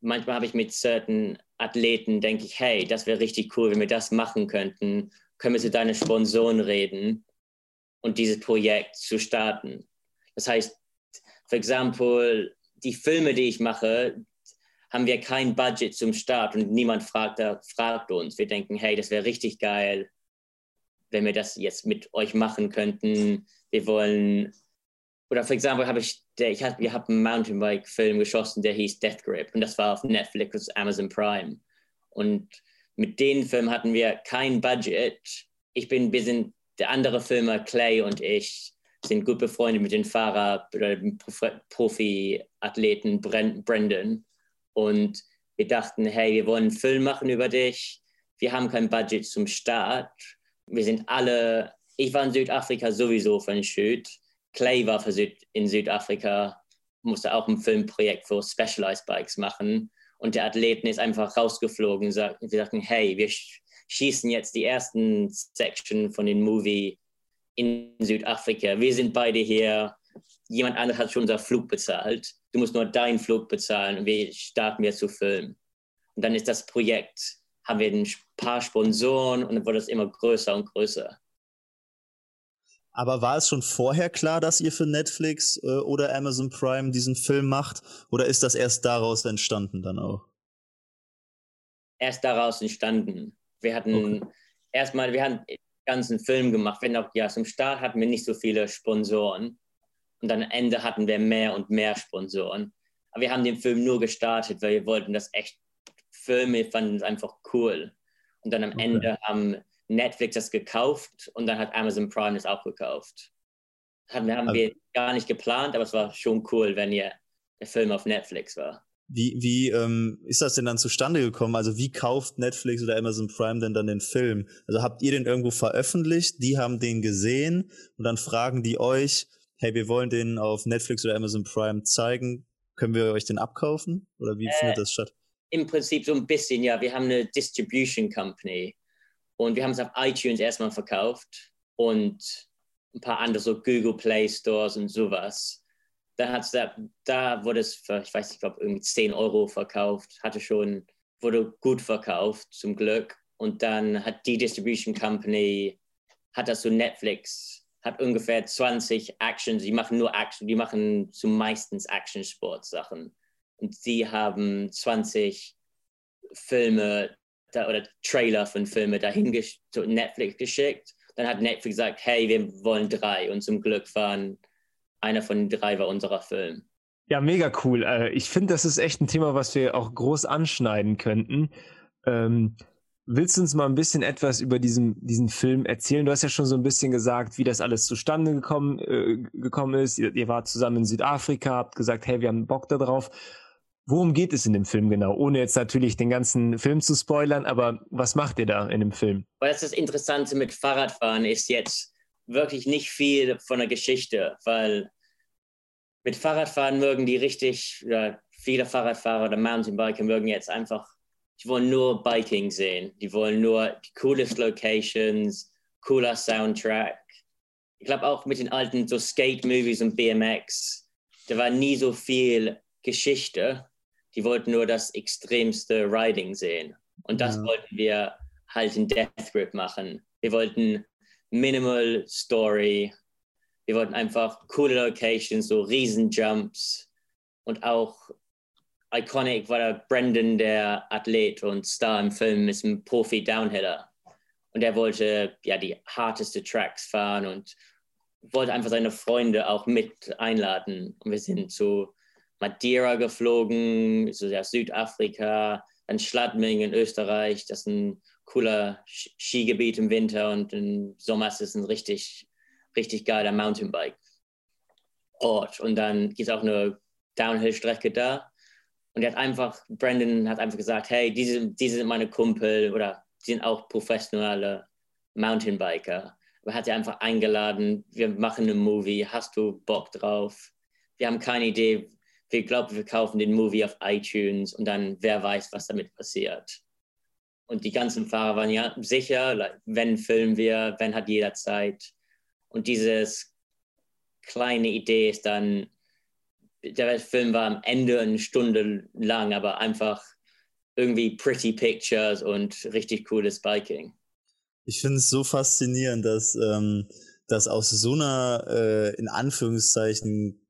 manchmal habe ich mit certain Athleten, denke ich, hey, das wäre richtig cool, wenn wir das machen könnten. Können wir zu deinen Sponsoren reden und dieses Projekt zu starten? Das heißt, für Beispiel, die Filme, die ich mache, haben wir kein Budget zum Start und niemand fragt, fragt uns. Wir denken, hey, das wäre richtig geil, wenn wir das jetzt mit euch machen könnten. Wir wollen, oder für Beispiel habe ich, der, ich hab, wir haben einen Mountainbike-Film geschossen, der hieß Death Grip und das war auf Netflix, Amazon Prime. Und mit den Filmen hatten wir kein Budget. Ich bin, wir sind, der andere Filmer, Clay und ich, sind gut befreundet mit dem Fahrer dem Profi-Athleten Brandon. Und wir dachten, hey, wir wollen einen Film machen über dich. Wir haben kein Budget zum Start. Wir sind alle, ich war in Südafrika sowieso für einen Shoot. Clay war für Süd, in Südafrika, musste auch ein Filmprojekt für Specialized Bikes machen. Und der Athleten ist einfach rausgeflogen. Wir sagten, hey, wir schießen jetzt die ersten Section von dem Movie in Südafrika. Wir sind beide hier. Jemand anderes hat schon unser Flug bezahlt. Du musst nur deinen Flug bezahlen und wir starten jetzt zu filmen. Und dann ist das Projekt, haben wir ein paar Sponsoren und dann wurde es immer größer und größer. Aber war es schon vorher klar, dass ihr für Netflix äh, oder Amazon Prime diesen Film macht? Oder ist das erst daraus entstanden dann auch? Erst daraus entstanden. Wir hatten okay. erstmal, wir hatten den ganzen Film gemacht. Wenn auch, ja, zum Start hatten wir nicht so viele Sponsoren. Und dann am Ende hatten wir mehr und mehr Sponsoren. Aber wir haben den Film nur gestartet, weil wir wollten das echt filmen. Wir fanden es einfach cool. Und dann am okay. Ende haben Netflix das gekauft und dann hat Amazon Prime das auch gekauft. Haben, haben also, wir gar nicht geplant, aber es war schon cool, wenn ihr der Film auf Netflix war. Wie, wie ähm, ist das denn dann zustande gekommen? Also wie kauft Netflix oder Amazon Prime denn dann den Film? Also habt ihr den irgendwo veröffentlicht, die haben den gesehen und dann fragen die euch, hey, wir wollen den auf Netflix oder Amazon Prime zeigen, können wir euch den abkaufen? Oder wie äh, findet das statt? Im Prinzip so ein bisschen, ja. Wir haben eine Distribution Company und wir haben es auf iTunes erstmal verkauft und ein paar andere so Google Play Stores und sowas. Da, hat's da, da wurde es für, ich weiß nicht, ich glaube, irgendwie 10 Euro verkauft, hatte schon, wurde gut verkauft, zum Glück. Und dann hat die Distribution Company, hat das so Netflix, hat ungefähr 20 Actions, die machen nur Action, die machen zumeistens Action-Sport-Sachen. Und sie haben 20 Filme da, oder Trailer von Filmen dahin zu Netflix geschickt. Dann hat Netflix gesagt, hey, wir wollen drei. Und zum Glück waren einer von den drei war unserer Film. Ja, mega cool. Äh, ich finde, das ist echt ein Thema, was wir auch groß anschneiden könnten. Ähm, willst du uns mal ein bisschen etwas über diesen, diesen Film erzählen? Du hast ja schon so ein bisschen gesagt, wie das alles zustande gekommen, äh, gekommen ist. Ihr, ihr wart zusammen in Südafrika, habt gesagt, hey, wir haben Bock darauf. Worum geht es in dem Film genau? Ohne jetzt natürlich den ganzen Film zu spoilern, aber was macht ihr da in dem Film? Weil das, das Interessante mit Fahrradfahren ist jetzt wirklich nicht viel von der Geschichte, weil mit Fahrradfahren mögen die richtig, ja, viele Fahrradfahrer oder Mountainbiker mögen jetzt einfach, die wollen nur Biking sehen, die wollen nur die coolest Locations, cooler Soundtrack. Ich glaube auch mit den alten so Skate-Movies und BMX, da war nie so viel Geschichte die wollten nur das extremste Riding sehen. Und das ja. wollten wir halt in Death Grip machen. Wir wollten Minimal Story. Wir wollten einfach coole Locations, so Riesenjumps und auch iconic war der Brandon der Athlet und Star im Film ist ein Profi-Downhiller. Und er wollte ja die harteste Tracks fahren und wollte einfach seine Freunde auch mit einladen. Und wir sind zu Madeira geflogen, so ja, Südafrika, dann Schladming in Österreich. Das ist ein cooler Skigebiet im Winter und im Sommer ist es ein richtig, richtig geiler Mountainbike-Ort. Und dann gibt es auch eine Downhill-Strecke da. Und er hat einfach, Brandon hat einfach gesagt, hey, diese, diese sind meine Kumpel oder die sind auch professionelle Mountainbiker. Aber hat er einfach eingeladen, wir machen einen Movie, hast du Bock drauf? Wir haben keine Idee, wir glauben, wir kaufen den Movie auf iTunes und dann wer weiß, was damit passiert. Und die ganzen Fahrer waren ja sicher, wenn filmen wir, wenn hat jeder Zeit. Und dieses kleine Idee ist dann, der Film war am Ende eine Stunde lang, aber einfach irgendwie pretty pictures und richtig cooles Biking. Ich finde es so faszinierend, dass, ähm, dass aus so einer, äh, in Anführungszeichen,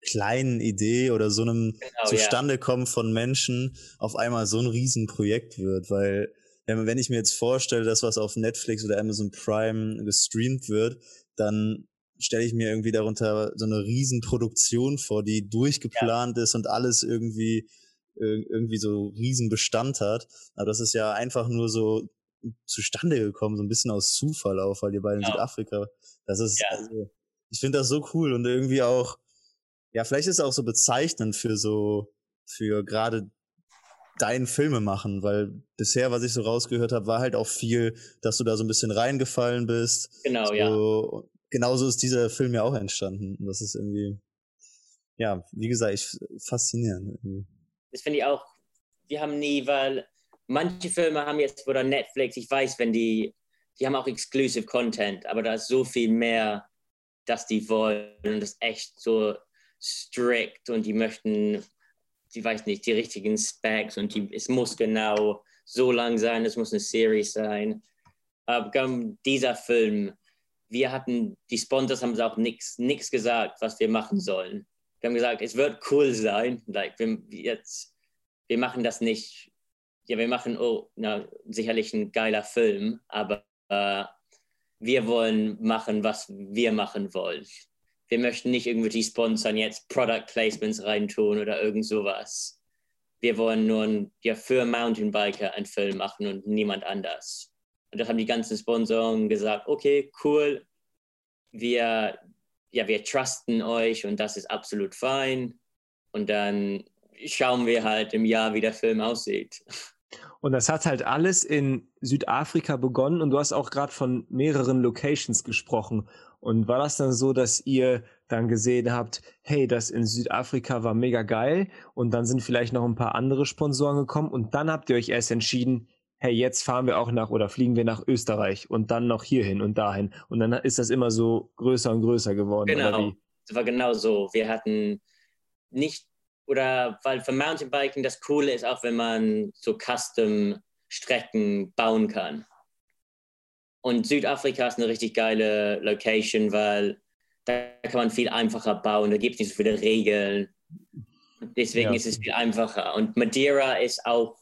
kleinen Idee oder so einem genau, Zustandekommen ja. von Menschen auf einmal so ein Riesenprojekt wird, weil wenn ich mir jetzt vorstelle, dass was auf Netflix oder Amazon Prime gestreamt wird, dann stelle ich mir irgendwie darunter so eine Riesenproduktion vor, die durchgeplant ja. ist und alles irgendwie irgendwie so Riesenbestand hat. Aber das ist ja einfach nur so zustande gekommen, so ein bisschen aus Zufall auch, weil ihr beide in genau. Südafrika. Das ist, ja. also, ich finde das so cool und irgendwie auch, ja, vielleicht ist es auch so bezeichnend für so, für gerade dein Filme machen, weil bisher, was ich so rausgehört habe, war halt auch viel, dass du da so ein bisschen reingefallen bist. Genau, so, ja. Genauso ist dieser Film ja auch entstanden. Und das ist irgendwie, ja, wie gesagt, ich, faszinierend. Irgendwie. Das finde ich auch, wir haben nie, weil manche Filme haben jetzt, oder Netflix, ich weiß, wenn die, die haben auch Exclusive Content, aber da ist so viel mehr, dass die wollen und das echt so strict und die möchten, ich weiß nicht, die richtigen Specs und die, es muss genau so lang sein, es muss eine Serie sein. Aber dieser Film, wir hatten, die Sponsors haben auch nichts gesagt, was wir machen sollen. Wir haben gesagt, es wird cool sein. Like, wir, jetzt, wir machen das nicht. Ja, wir machen oh, na, sicherlich ein geiler Film, aber äh, wir wollen machen, was wir machen wollen. Wir möchten nicht irgendwie sponsern jetzt Product Placements reintun oder irgend sowas. Wir wollen nur ja, für Mountainbiker einen Film machen und niemand anders. Und das haben die ganzen Sponsoren gesagt, okay, cool, wir, ja, wir trusten euch und das ist absolut fein. Und dann schauen wir halt im Jahr, wie der Film aussieht. Und das hat halt alles in Südafrika begonnen und du hast auch gerade von mehreren Locations gesprochen. Und war das dann so, dass ihr dann gesehen habt, hey, das in Südafrika war mega geil und dann sind vielleicht noch ein paar andere Sponsoren gekommen und dann habt ihr euch erst entschieden, hey, jetzt fahren wir auch nach oder fliegen wir nach Österreich und dann noch hierhin und dahin. Und dann ist das immer so größer und größer geworden. Genau, das war genau so. Wir hatten nicht, oder weil für Mountainbiking das Coole ist auch, wenn man so Custom-Strecken bauen kann. Und Südafrika ist eine richtig geile Location, weil da kann man viel einfacher bauen, da gibt es nicht so viele Regeln. Deswegen ja. ist es viel einfacher. Und Madeira ist auch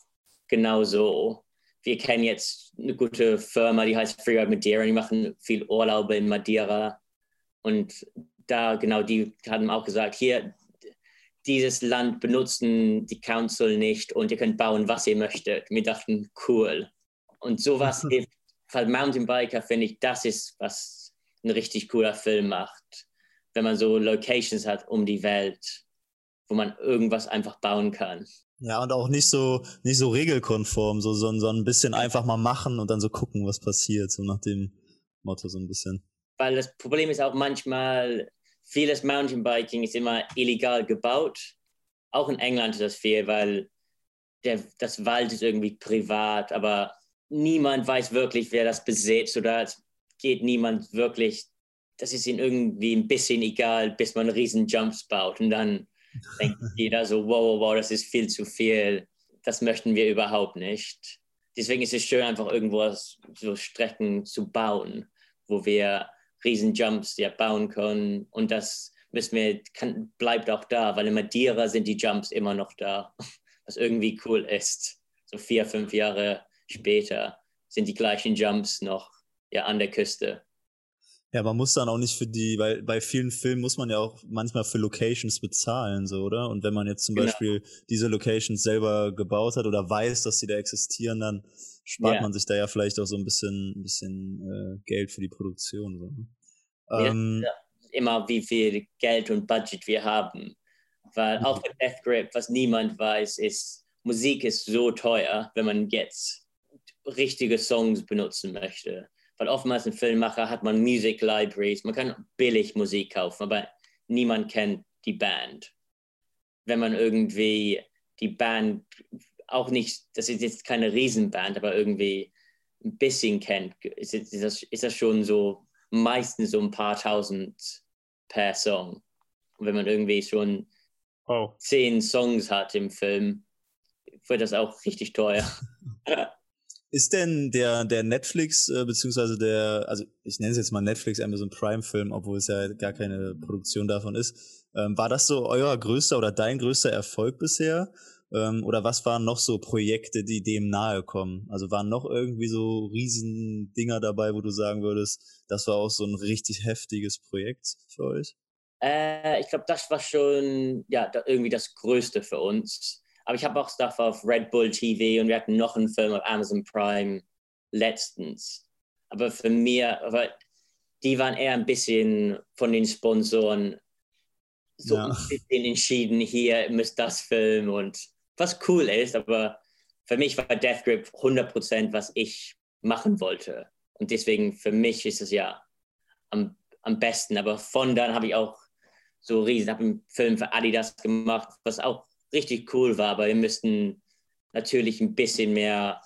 genauso wir kennen jetzt eine gute Firma, die heißt Freeride Madeira, die machen viel Urlaube in Madeira. Und da, genau, die haben auch gesagt, hier, dieses Land benutzen die Council nicht und ihr könnt bauen, was ihr möchtet. Wir dachten, cool. Und sowas weil Mountainbiker finde ich, das ist, was ein richtig cooler Film macht. Wenn man so Locations hat um die Welt, wo man irgendwas einfach bauen kann. Ja, und auch nicht so, nicht so regelkonform, so, so, so ein bisschen einfach mal machen und dann so gucken, was passiert, so nach dem Motto so ein bisschen. Weil das Problem ist auch manchmal, vieles Mountainbiking ist immer illegal gebaut. Auch in England ist das viel, weil der, das Wald ist irgendwie privat, aber niemand weiß wirklich, wer das besitzt oder es geht niemand wirklich, das ist ihnen irgendwie ein bisschen egal, bis man riesen Jumps baut und dann denkt jeder so, wow, wow, wow, das ist viel zu viel, das möchten wir überhaupt nicht. Deswegen ist es schön, einfach irgendwo so Strecken zu bauen, wo wir riesen Jumps ja bauen können und das müssen wir, kann, bleibt auch da, weil in Madeira sind die Jumps immer noch da, was irgendwie cool ist. So vier, fünf Jahre später sind die gleichen Jumps noch ja, an der Küste. Ja, man muss dann auch nicht für die, weil bei vielen Filmen muss man ja auch manchmal für Locations bezahlen, so, oder? Und wenn man jetzt zum genau. Beispiel diese Locations selber gebaut hat oder weiß, dass sie da existieren, dann spart yeah. man sich da ja vielleicht auch so ein bisschen, ein bisschen äh, Geld für die Produktion. So. Ne? Ähm, ja, immer wie viel Geld und Budget wir haben. Weil auch für Death Grip, was niemand weiß, ist, Musik ist so teuer, wenn man jetzt richtige Songs benutzen möchte weil oftmals ein Filmmacher hat man Music Libraries, man kann billig Musik kaufen, aber niemand kennt die Band. Wenn man irgendwie die Band auch nicht, das ist jetzt keine Riesenband, aber irgendwie ein bisschen kennt, ist, ist, das, ist das schon so meistens so ein paar tausend per Song. Und wenn man irgendwie schon oh. zehn Songs hat im Film, wird das auch richtig teuer. Ist denn der, der Netflix, äh, beziehungsweise der, also ich nenne es jetzt mal Netflix Amazon Prime Film, obwohl es ja gar keine Produktion davon ist, ähm, war das so euer größter oder dein größter Erfolg bisher? Ähm, oder was waren noch so Projekte, die dem nahe kommen? Also waren noch irgendwie so riesen Dinger dabei, wo du sagen würdest, das war auch so ein richtig heftiges Projekt für euch? Äh, ich glaube, das war schon ja irgendwie das Größte für uns. Aber ich habe auch Stuff auf Red Bull TV und wir hatten noch einen Film auf Amazon Prime letztens. Aber für mir, aber die waren eher ein bisschen von den Sponsoren so ja. ein bisschen entschieden, hier müsst das filmen und was cool ist, aber für mich war Death Grip 100% was ich machen wollte. Und deswegen für mich ist es ja am, am besten. Aber von dann habe ich auch so riesen, habe einen Film für Adidas gemacht, was auch richtig cool war, aber wir müssten natürlich ein bisschen mehr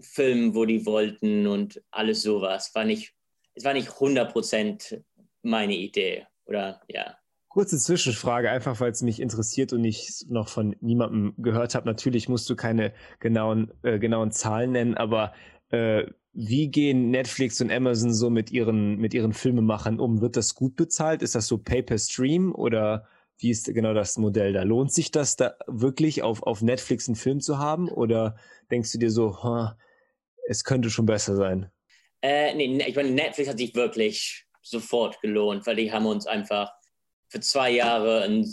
filmen, wo die wollten und alles sowas. War nicht, es war nicht 100% meine Idee, oder ja. Kurze Zwischenfrage, einfach weil es mich interessiert und ich noch von niemandem gehört habe. Natürlich musst du keine genauen, äh, genauen Zahlen nennen, aber äh, wie gehen Netflix und Amazon so mit ihren, mit ihren Filmemachern um? Wird das gut bezahlt? Ist das so Pay-per-Stream oder wie ist genau das Modell da? Lohnt sich das da wirklich auf, auf Netflix einen Film zu haben oder denkst du dir so, huh, es könnte schon besser sein? Äh, nee, ich meine, Netflix hat sich wirklich sofort gelohnt, weil die haben uns einfach für zwei Jahre ein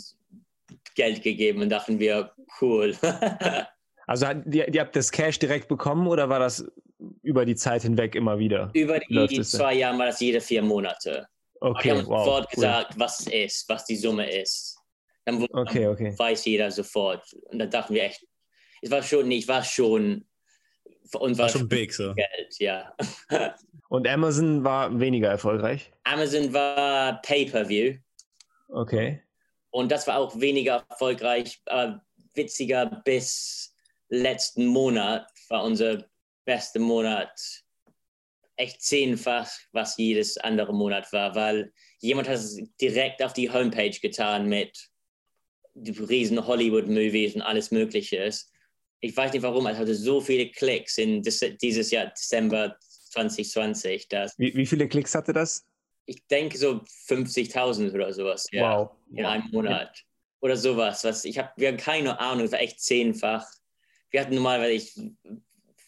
Geld gegeben und dachten wir, cool. also die, die habt das Cash direkt bekommen oder war das über die Zeit hinweg immer wieder? Über die zwei Jahre war das jede vier Monate. Okay, wir haben wow, sofort cool. gesagt, was es ist, was die Summe ist. Dann, okay, okay. weiß jeder sofort. Und dann dachten wir echt, es war schon, ich war schon, für uns war, war schon big, so. Geld, ja. Und Amazon war weniger erfolgreich? Amazon war Pay-Per-View. Okay. Und das war auch weniger erfolgreich, aber witziger bis letzten Monat war unser bester Monat echt zehnfach, was jedes andere Monat war, weil jemand hat es direkt auf die Homepage getan mit riesen Hollywood-Movies und alles Mögliche. Ich weiß nicht warum, es hatte so viele Klicks in dieses Jahr, Dezember 2020. Dass wie, wie viele Klicks hatte das? Ich denke so 50.000 oder sowas. Ja, wow. In einem Monat. Oder sowas. Was, ich hab, wir haben keine Ahnung, es war echt zehnfach. Wir hatten normalerweise, ich,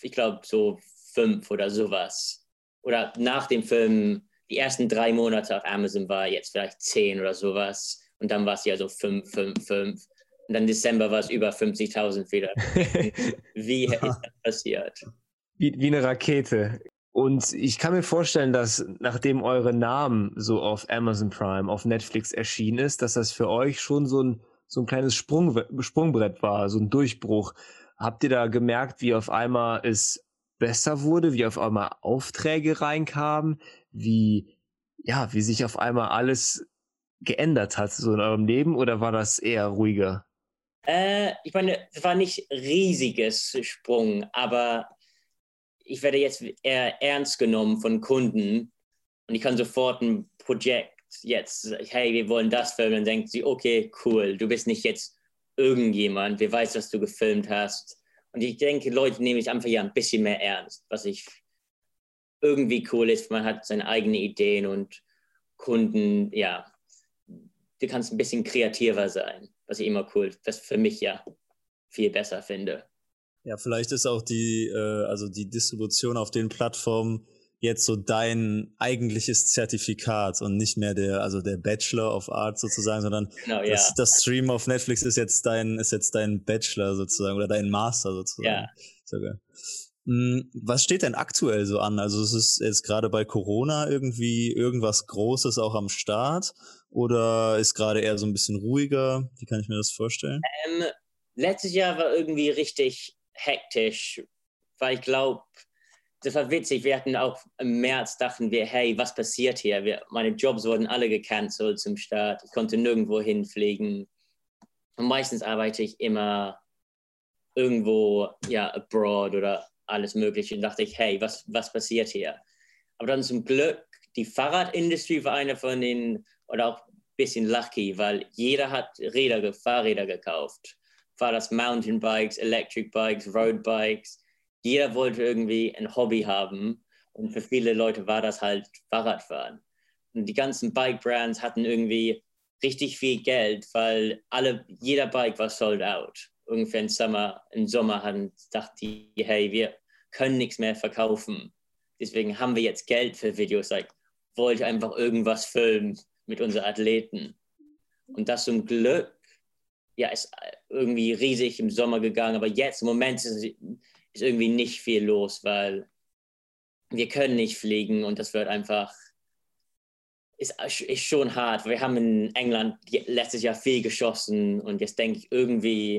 ich glaube, so fünf oder sowas. Oder nach dem Film, die ersten drei Monate auf Amazon war jetzt vielleicht zehn oder sowas. Und dann war es ja so fünf, fünf, fünf. Und dann Dezember war es über 50.000 wieder. wie ist das passiert? Wie, wie eine Rakete. Und ich kann mir vorstellen, dass nachdem eure Namen so auf Amazon Prime, auf Netflix erschienen ist, dass das für euch schon so ein, so ein kleines Sprung, Sprungbrett war, so ein Durchbruch. Habt ihr da gemerkt, wie auf einmal es besser wurde, wie auf einmal Aufträge reinkamen, wie, ja, wie sich auf einmal alles geändert hat, so in eurem Leben, oder war das eher ruhiger? Äh, ich meine, es war nicht riesiges Sprung, aber ich werde jetzt eher ernst genommen von Kunden und ich kann sofort ein Projekt jetzt, hey, wir wollen das filmen, dann denkt sie, okay, cool, du bist nicht jetzt irgendjemand, wir weiß, was du gefilmt hast. Und ich denke, Leute nehmen mich einfach ja ein bisschen mehr ernst, was ich irgendwie cool ist. Man hat seine eigenen Ideen und Kunden, ja, du kannst ein bisschen kreativer sein, was ich immer cool, was für mich ja viel besser finde. Ja, vielleicht ist auch die, äh, also die Distribution auf den Plattformen jetzt so dein eigentliches Zertifikat und nicht mehr der, also der Bachelor of Art sozusagen, sondern genau, das, ja. das Stream auf Netflix ist jetzt dein, ist jetzt dein Bachelor sozusagen oder dein Master sozusagen. Ja. Sogar. Was steht denn aktuell so an? Also es ist jetzt gerade bei Corona irgendwie irgendwas Großes auch am Start oder ist gerade eher so ein bisschen ruhiger? Wie kann ich mir das vorstellen? Ähm, letztes Jahr war irgendwie richtig hektisch, weil ich glaube, das war witzig. Wir hatten auch im März dachten wir, hey, was passiert hier? Wir, meine Jobs wurden alle gecancelt zum Start. Ich konnte nirgendwo hinfliegen. Und meistens arbeite ich immer irgendwo, ja, abroad oder alles Mögliche. Und dachte ich, hey, was, was passiert hier? Aber dann zum Glück, die Fahrradindustrie war eine von den, oder auch ein bisschen lucky, weil jeder hat Räder, Fahrräder gekauft. War das Mountainbikes, Electric Bikes, Road Bikes. Jeder wollte irgendwie ein Hobby haben. Und für viele Leute war das halt Fahrradfahren. Und die ganzen Bike-Brands hatten irgendwie richtig viel Geld, weil alle, jeder Bike war sold out. Ungefähr im Sommer, im Sommer hatten, dachten die, hey, wir können nichts mehr verkaufen. Deswegen haben wir jetzt Geld für Videos. Like, wollte einfach irgendwas filmen mit unseren Athleten. Und das zum Glück, ja, ist irgendwie riesig im Sommer gegangen. Aber jetzt im Moment ist, ist irgendwie nicht viel los, weil wir können nicht fliegen und das wird einfach ist, ist schon hart. Wir haben in England letztes Jahr viel geschossen und jetzt denke ich, irgendwie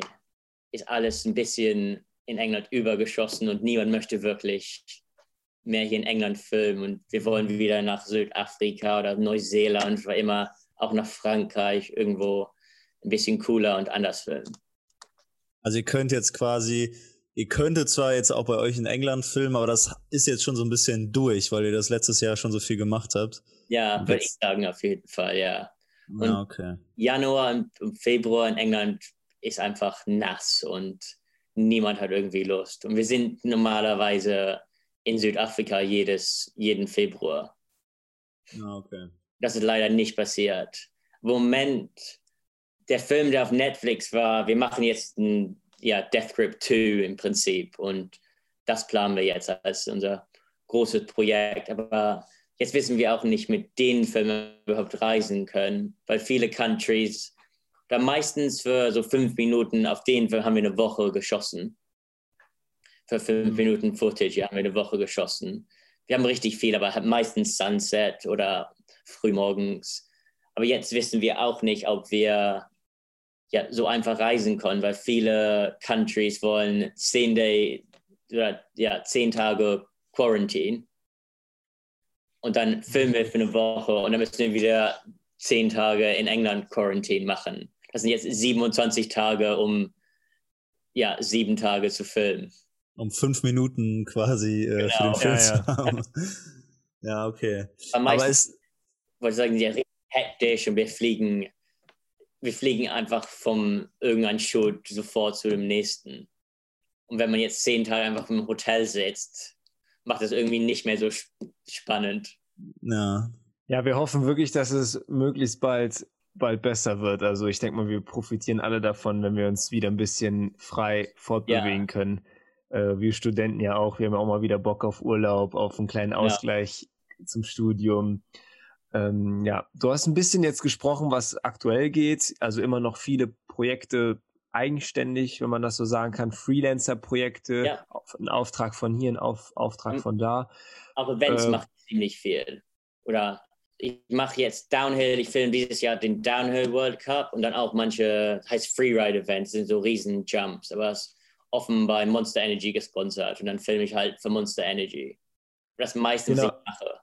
ist alles ein bisschen in England übergeschossen und niemand möchte wirklich mehr hier in England filmen und wir wollen wieder nach Südafrika oder Neuseeland oder immer auch nach Frankreich irgendwo ein bisschen cooler und anders filmen. Also ihr könnt jetzt quasi, ihr könntet zwar jetzt auch bei euch in England filmen, aber das ist jetzt schon so ein bisschen durch, weil ihr das letztes Jahr schon so viel gemacht habt. Ja, würde ich sagen, auf jeden Fall, ja. Und ja, okay. Januar und Februar in England ist einfach nass und niemand hat irgendwie Lust. Und wir sind normalerweise in Südafrika jedes, jeden Februar. Ah, okay. Das ist leider nicht passiert. Moment, der Film, der auf Netflix war, wir machen jetzt ein ja, Death Grip 2 im Prinzip und das planen wir jetzt als unser großes Projekt. Aber jetzt wissen wir auch nicht, mit den Filmen überhaupt reisen können, weil viele Countries da meistens für so fünf Minuten auf den Film haben wir eine Woche geschossen. Für fünf mhm. Minuten Footage haben wir eine Woche geschossen. Wir haben richtig viel, aber meistens Sunset oder frühmorgens. Aber jetzt wissen wir auch nicht, ob wir ja, so einfach reisen können, weil viele Countries wollen zehn, Day, oder, ja, zehn Tage Quarantine und dann filmen wir für eine Woche und dann müssen wir wieder zehn Tage in England Quarantine machen. Das sind jetzt 27 Tage, um ja, sieben Tage zu filmen. Um fünf Minuten quasi äh, genau. für den Film ja, zu haben. ja, okay. Aber, Aber es wollte ich sagen, sehr hektisch und wir fliegen, wir fliegen einfach vom irgendeinem Shoot sofort zu dem nächsten. Und wenn man jetzt zehn Tage einfach im Hotel sitzt, macht das irgendwie nicht mehr so spannend. Ja. Ja, wir hoffen wirklich, dass es möglichst bald, bald besser wird. Also ich denke mal, wir profitieren alle davon, wenn wir uns wieder ein bisschen frei fortbewegen ja. können. Äh, wir Studenten ja auch. Wir haben ja auch mal wieder Bock auf Urlaub, auf einen kleinen Ausgleich ja. zum Studium. Ähm, ja, du hast ein bisschen jetzt gesprochen, was aktuell geht. Also immer noch viele Projekte eigenständig, wenn man das so sagen kann, Freelancer-Projekte, ja. ein Auftrag von hier, ein Auf, Auftrag mhm. von da. Auch Events äh, mache ich ziemlich viel. Oder ich mache jetzt Downhill, ich filme dieses Jahr den Downhill World Cup und dann auch manche, heißt Freeride-Events, sind so riesen Jumps, aber es ist offen bei Monster Energy gesponsert und dann filme ich halt für Monster Energy. Das meistens genau. ich mache.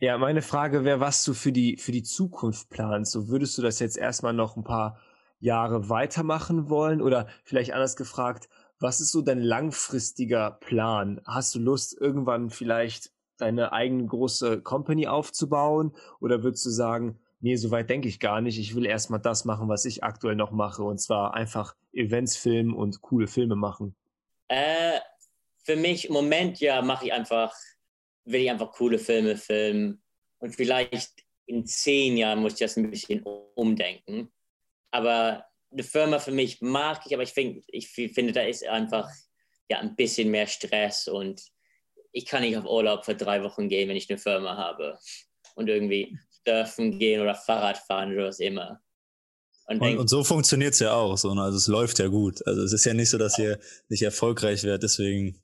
Ja, meine Frage wäre, was du für die, für die Zukunft planst. So würdest du das jetzt erstmal noch ein paar Jahre weitermachen wollen? Oder vielleicht anders gefragt, was ist so dein langfristiger Plan? Hast du Lust, irgendwann vielleicht deine eigene große Company aufzubauen? Oder würdest du sagen, nee, so weit denke ich gar nicht. Ich will erstmal das machen, was ich aktuell noch mache. Und zwar einfach Events filmen und coole Filme machen. Äh, für mich im Moment, ja, mache ich einfach, will ich einfach coole Filme filmen. Und vielleicht in zehn Jahren muss ich das ein bisschen umdenken. Aber eine Firma für mich mag ich, aber ich, find, ich finde, da ist einfach ja, ein bisschen mehr Stress und ich kann nicht auf Urlaub für drei Wochen gehen, wenn ich eine Firma habe und irgendwie surfen gehen oder Fahrrad fahren oder was immer. Und, und, und so funktioniert es ja auch. So, ne? Also es läuft ja gut. Also es ist ja nicht so, dass ihr nicht erfolgreich werdet. Deswegen,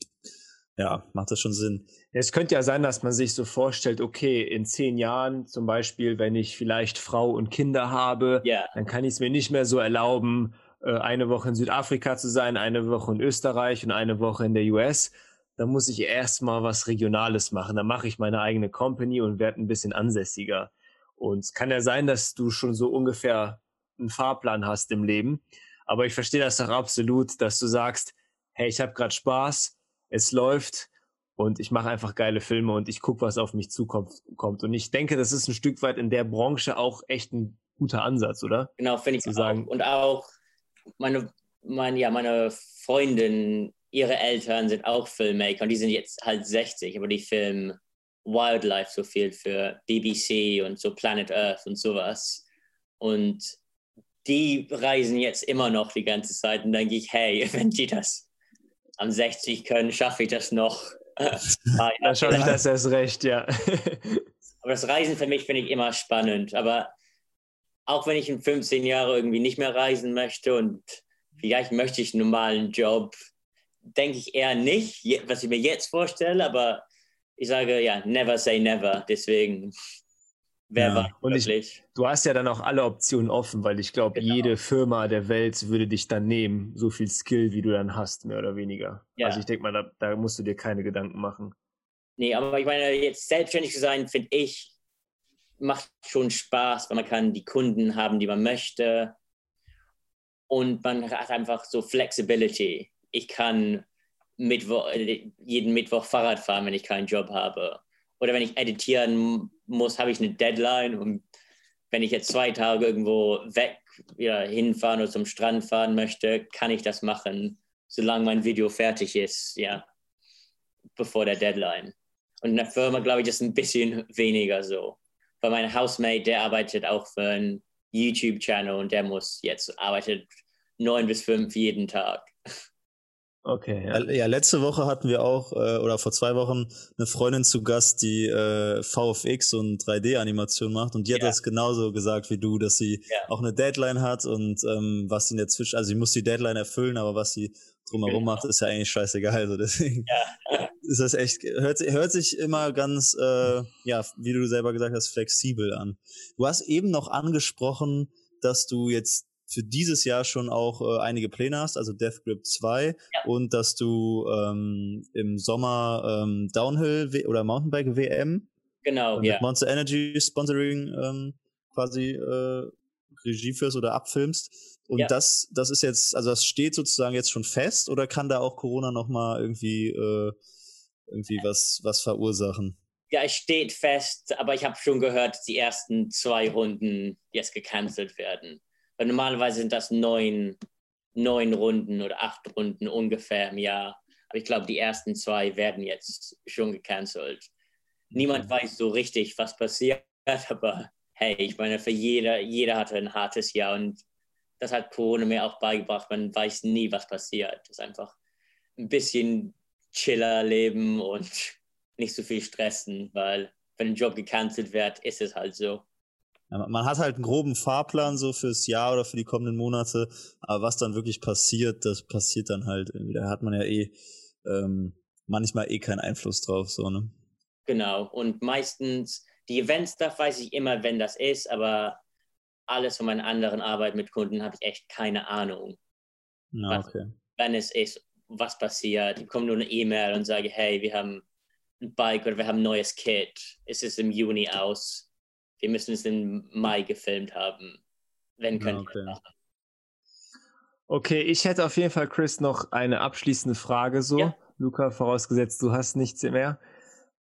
ja, macht das schon Sinn. Es könnte ja sein, dass man sich so vorstellt, okay, in zehn Jahren zum Beispiel, wenn ich vielleicht Frau und Kinder habe, yeah. dann kann ich es mir nicht mehr so erlauben, äh, eine Woche in Südafrika zu sein, eine Woche in Österreich und eine Woche in der US. Da muss ich erstmal was Regionales machen. Dann mache ich meine eigene Company und werde ein bisschen ansässiger. Und es kann ja sein, dass du schon so ungefähr einen Fahrplan hast im Leben. Aber ich verstehe das doch absolut, dass du sagst, hey, ich habe gerade Spaß, es läuft, und ich mache einfach geile Filme und ich gucke, was auf mich zukommt. Kommt. Und ich denke, das ist ein Stück weit in der Branche auch echt ein guter Ansatz, oder? Genau, finde ich Zu sagen. Auch. Und auch meine, meine, ja, meine Freundin, ihre Eltern sind auch Filmmaker und die sind jetzt halt 60, aber die filmen Wildlife so viel für BBC und so Planet Earth und sowas. Und die reisen jetzt immer noch die ganze Zeit und dann denke ich, hey, wenn die das am 60 können, schaffe ich das noch ja. Da schaffe ich das erst recht, ja. aber das Reisen für mich finde ich immer spannend. Aber auch wenn ich in 15 Jahren irgendwie nicht mehr reisen möchte und vielleicht möchte ich einen normalen Job, denke ich eher nicht, was ich mir jetzt vorstelle, aber ich sage ja, never say never. Deswegen Wer ja. Und ich, du hast ja dann auch alle Optionen offen, weil ich glaube, genau. jede Firma der Welt würde dich dann nehmen, so viel Skill, wie du dann hast, mehr oder weniger. Ja. Also ich denke mal, da, da, musst du dir keine Gedanken machen. Nee, aber ich meine, jetzt selbstständig zu sein, finde ich, macht schon Spaß, weil man kann die Kunden haben, die man möchte. Und man hat einfach so Flexibility. Ich kann Mittwoch, jeden Mittwoch Fahrrad fahren, wenn ich keinen Job habe. Oder wenn ich editieren muss, habe ich eine Deadline und wenn ich jetzt zwei Tage irgendwo weg ja, hinfahren oder zum Strand fahren möchte, kann ich das machen, solange mein Video fertig ist, ja. bevor der Deadline. Und in der Firma, glaube ich, ist ein bisschen weniger so. Weil mein Housemate, der arbeitet auch für einen YouTube-Channel und der muss jetzt, arbeitet neun bis fünf jeden Tag. Okay. Ja. ja, letzte Woche hatten wir auch, äh, oder vor zwei Wochen, eine Freundin zu Gast, die äh, VFX und 3D-Animation macht. Und die hat ja. das genauso gesagt wie du, dass sie ja. auch eine Deadline hat und ähm, was in der Zwischen, also sie muss die Deadline erfüllen, aber was sie drumherum genau. macht, ist ja eigentlich scheißegal. Also deswegen ja. ist das echt, hört, hört sich immer ganz, äh, ja, wie du selber gesagt hast, flexibel an. Du hast eben noch angesprochen, dass du jetzt für dieses Jahr schon auch äh, einige Pläne hast, also Death Grip 2 ja. und dass du ähm, im Sommer ähm, Downhill w oder Mountainbike WM genau, äh, mit Monster Energy Sponsoring ähm, quasi äh, Regie führst oder abfilmst. Und ja. das, das ist jetzt, also das steht sozusagen jetzt schon fest oder kann da auch Corona nochmal irgendwie, äh, irgendwie was, was verursachen? Ja, es steht fest, aber ich habe schon gehört, dass die ersten zwei Runden jetzt gecancelt werden. Weil normalerweise sind das neun, neun Runden oder acht Runden ungefähr im Jahr. Aber ich glaube, die ersten zwei werden jetzt schon gecancelt. Niemand weiß so richtig, was passiert, aber hey, ich meine, für jeder, jeder hatte ein hartes Jahr und das hat Corona mir auch beigebracht. Man weiß nie, was passiert. Das ist einfach ein bisschen chiller leben und nicht so viel stressen, weil wenn ein Job gecancelt wird, ist es halt so. Man hat halt einen groben Fahrplan so fürs Jahr oder für die kommenden Monate, aber was dann wirklich passiert, das passiert dann halt irgendwie. Da hat man ja eh ähm, manchmal eh keinen Einfluss drauf, so, ne? Genau. Und meistens, die Event-Stuff weiß ich immer, wenn das ist, aber alles von meiner anderen Arbeit mit Kunden habe ich echt keine Ahnung. Ja, okay. Was, wenn es ist, was passiert. Ich bekomme nur eine E-Mail und sage, hey, wir haben ein Bike oder wir haben ein neues Kit. Es ist im Juni aus wir müssen es im Mai gefilmt haben. Wenn können okay. wir machen. Okay, ich hätte auf jeden Fall, Chris, noch eine abschließende Frage so. Ja. Luca, vorausgesetzt, du hast nichts mehr.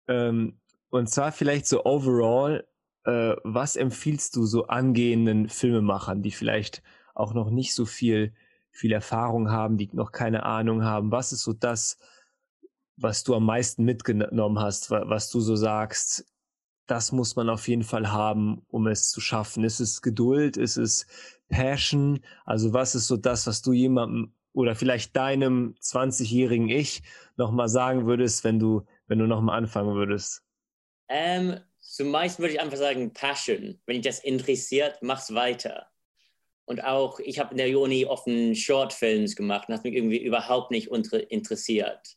Ähm, und zwar vielleicht so overall, äh, was empfiehlst du so angehenden Filmemachern, die vielleicht auch noch nicht so viel, viel Erfahrung haben, die noch keine Ahnung haben? Was ist so das, was du am meisten mitgenommen hast, was du so sagst, das muss man auf jeden Fall haben, um es zu schaffen. Ist es Geduld? Ist es Passion? Also was ist so das, was du jemandem oder vielleicht deinem 20-jährigen Ich nochmal sagen würdest, wenn du, wenn du nochmal anfangen würdest? Ähm, zumeist würde ich einfach sagen Passion. Wenn dich das interessiert, mach's weiter. Und auch, ich habe in der Uni offen Shortfilms gemacht und das mich irgendwie überhaupt nicht interessiert.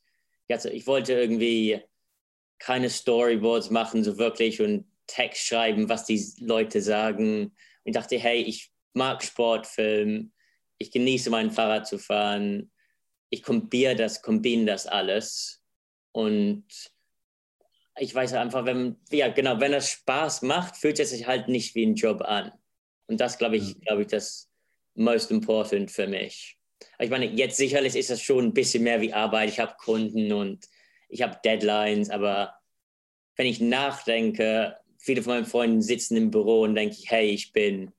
Also ich wollte irgendwie keine Storyboards machen, so wirklich und Text schreiben, was die Leute sagen. Und ich dachte, hey, ich mag Sportfilm, ich genieße mein Fahrrad zu fahren, ich kombiniere das, kombiniere das alles. Und ich weiß einfach, wenn, ja, genau, wenn es Spaß macht, fühlt es sich halt nicht wie ein Job an. Und das, glaube ich, glaube ich, das most important für mich. Ich meine, jetzt sicherlich ist das schon ein bisschen mehr wie Arbeit. Ich habe Kunden und ich habe Deadlines, aber wenn ich nachdenke, viele von meinen Freunden sitzen im Büro und denke ich, hey, ich bin,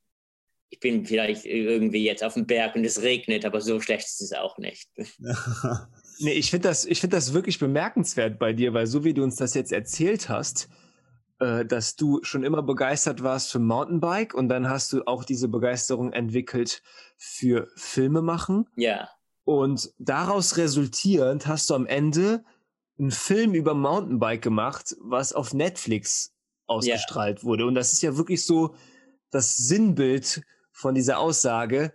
ich bin vielleicht irgendwie jetzt auf dem Berg und es regnet, aber so schlecht ist es auch nicht. nee, ich finde das, find das wirklich bemerkenswert bei dir, weil so wie du uns das jetzt erzählt hast, äh, dass du schon immer begeistert warst für Mountainbike und dann hast du auch diese Begeisterung entwickelt für Filme machen. Ja. Und daraus resultierend hast du am Ende einen Film über Mountainbike gemacht, was auf Netflix ausgestrahlt yeah. wurde. Und das ist ja wirklich so das Sinnbild von dieser Aussage,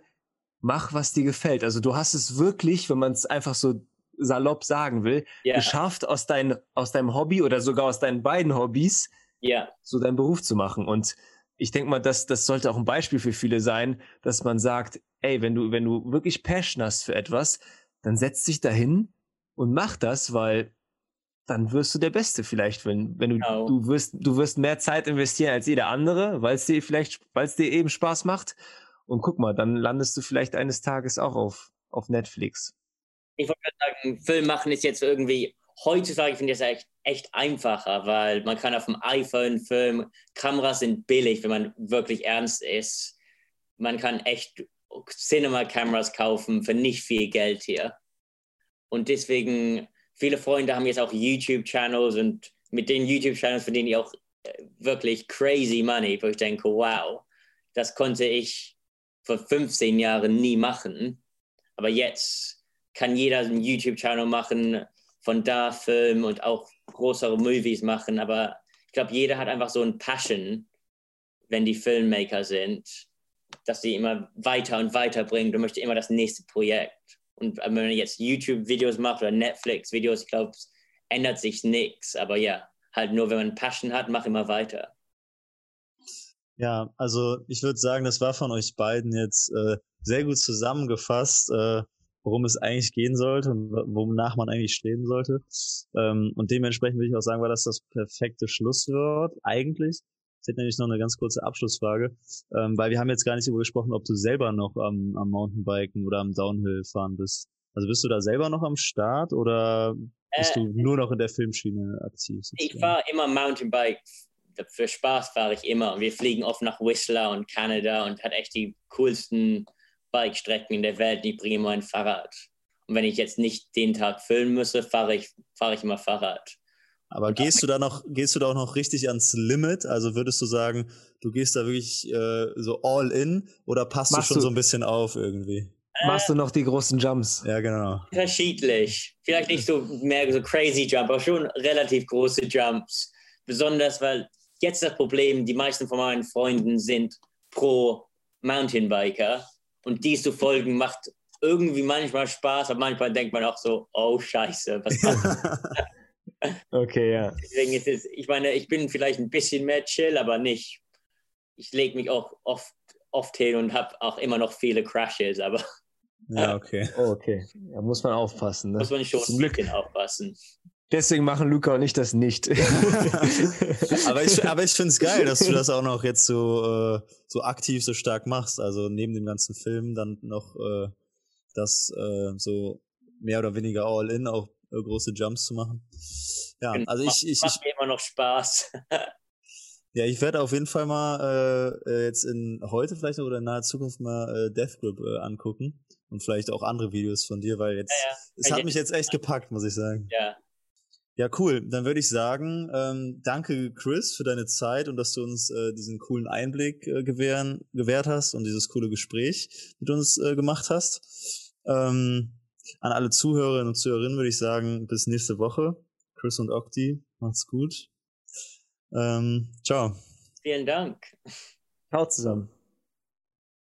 mach, was dir gefällt. Also du hast es wirklich, wenn man es einfach so salopp sagen will, yeah. geschafft, aus, dein, aus deinem Hobby oder sogar aus deinen beiden Hobbys yeah. so deinen Beruf zu machen. Und ich denke mal, das, das sollte auch ein Beispiel für viele sein, dass man sagt, ey, wenn du, wenn du wirklich Passion hast für etwas, dann setz dich dahin und mach das, weil dann wirst du der Beste vielleicht, wenn, wenn du, genau. du wirst, du wirst mehr Zeit investieren als jeder andere, weil es dir vielleicht, weil es dir eben Spaß macht. Und guck mal, dann landest du vielleicht eines Tages auch auf, auf Netflix. Ich wollte sagen, Film machen ist jetzt irgendwie, heutzutage finde ich das echt, echt einfacher, weil man kann auf dem iPhone filmen, Kameras sind billig, wenn man wirklich ernst ist. Man kann echt Cinema-Kameras kaufen für nicht viel Geld hier. Und deswegen viele Freunde haben jetzt auch YouTube-Channels und mit den YouTube-Channels verdienen die auch äh, wirklich crazy money, wo ich denke, wow, das konnte ich vor 15 Jahren nie machen. Aber jetzt kann jeder einen YouTube-Channel machen, von da filmen und auch größere Movies machen. Aber ich glaube, jeder hat einfach so ein Passion, wenn die Filmmaker sind, dass sie immer weiter und weiter bringen. Du möchtest immer das nächste Projekt. Und wenn man jetzt YouTube-Videos macht oder Netflix-Videos, ich glaube, ändert sich nichts. Aber ja, halt nur, wenn man Passion hat, mach immer weiter. Ja, also ich würde sagen, das war von euch beiden jetzt äh, sehr gut zusammengefasst, äh, worum es eigentlich gehen sollte und wonach man eigentlich streben sollte. Ähm, und dementsprechend würde ich auch sagen, war das das perfekte Schlusswort eigentlich. Ich hätte nämlich noch eine ganz kurze Abschlussfrage, ähm, weil wir haben jetzt gar nicht darüber gesprochen, ob du selber noch am, am Mountainbiken oder am Downhill fahren bist. Also bist du da selber noch am Start oder bist äh, du nur noch in der Filmschiene aktiv? Ich fahre immer Mountainbike für Spaß fahre ich immer. Und wir fliegen oft nach Whistler und Kanada und hat echt die coolsten Bike-Strecken in der Welt. Ich bringe immer ein Fahrrad. Und wenn ich jetzt nicht den Tag filmen müsse, fahre ich, fahre ich immer Fahrrad. Aber gehst du da noch, gehst du da auch noch richtig ans Limit? Also würdest du sagen, du gehst da wirklich äh, so all in oder passt Machst du schon du, so ein bisschen auf irgendwie? Machst du noch die großen Jumps? Ja, genau. Unterschiedlich. Vielleicht nicht so mehr so crazy Jump, aber schon relativ große Jumps. Besonders, weil Jetzt das Problem, die meisten von meinen Freunden sind pro Mountainbiker und dies zu folgen macht irgendwie manchmal Spaß, aber manchmal denkt man auch so, oh Scheiße, was macht Okay, ja. Deswegen ist es, ich meine, ich bin vielleicht ein bisschen mehr chill, aber nicht. Ich lege mich auch oft, oft hin und habe auch immer noch viele Crashes, aber. Ja, okay. Oh, okay. Da muss man aufpassen. Ne? Muss man schon Zum ein bisschen aufpassen. Deswegen machen Luca und ich das nicht. aber ich, aber ich finde es geil, dass du das auch noch jetzt so, äh, so aktiv, so stark machst. Also neben dem ganzen Film dann noch äh, das äh, so mehr oder weniger all in, auch große Jumps zu machen. Ja, genau. also ich, ich, macht mir immer noch Spaß. ja, ich werde auf jeden Fall mal äh, äh, jetzt in heute vielleicht oder in naher Zukunft mal äh, Death Grip äh, angucken und vielleicht auch andere Videos von dir, weil jetzt ja, ja. es hat mich jetzt echt gepackt, muss ich sagen. Ja, ja, cool. Dann würde ich sagen, ähm, danke Chris für deine Zeit und dass du uns äh, diesen coolen Einblick äh, gewähren, gewährt hast und dieses coole Gespräch mit uns äh, gemacht hast. Ähm, an alle Zuhörerinnen und Zuhörerinnen würde ich sagen, bis nächste Woche. Chris und Okti, macht's gut. Ähm, ciao. Vielen Dank. Ciao zusammen.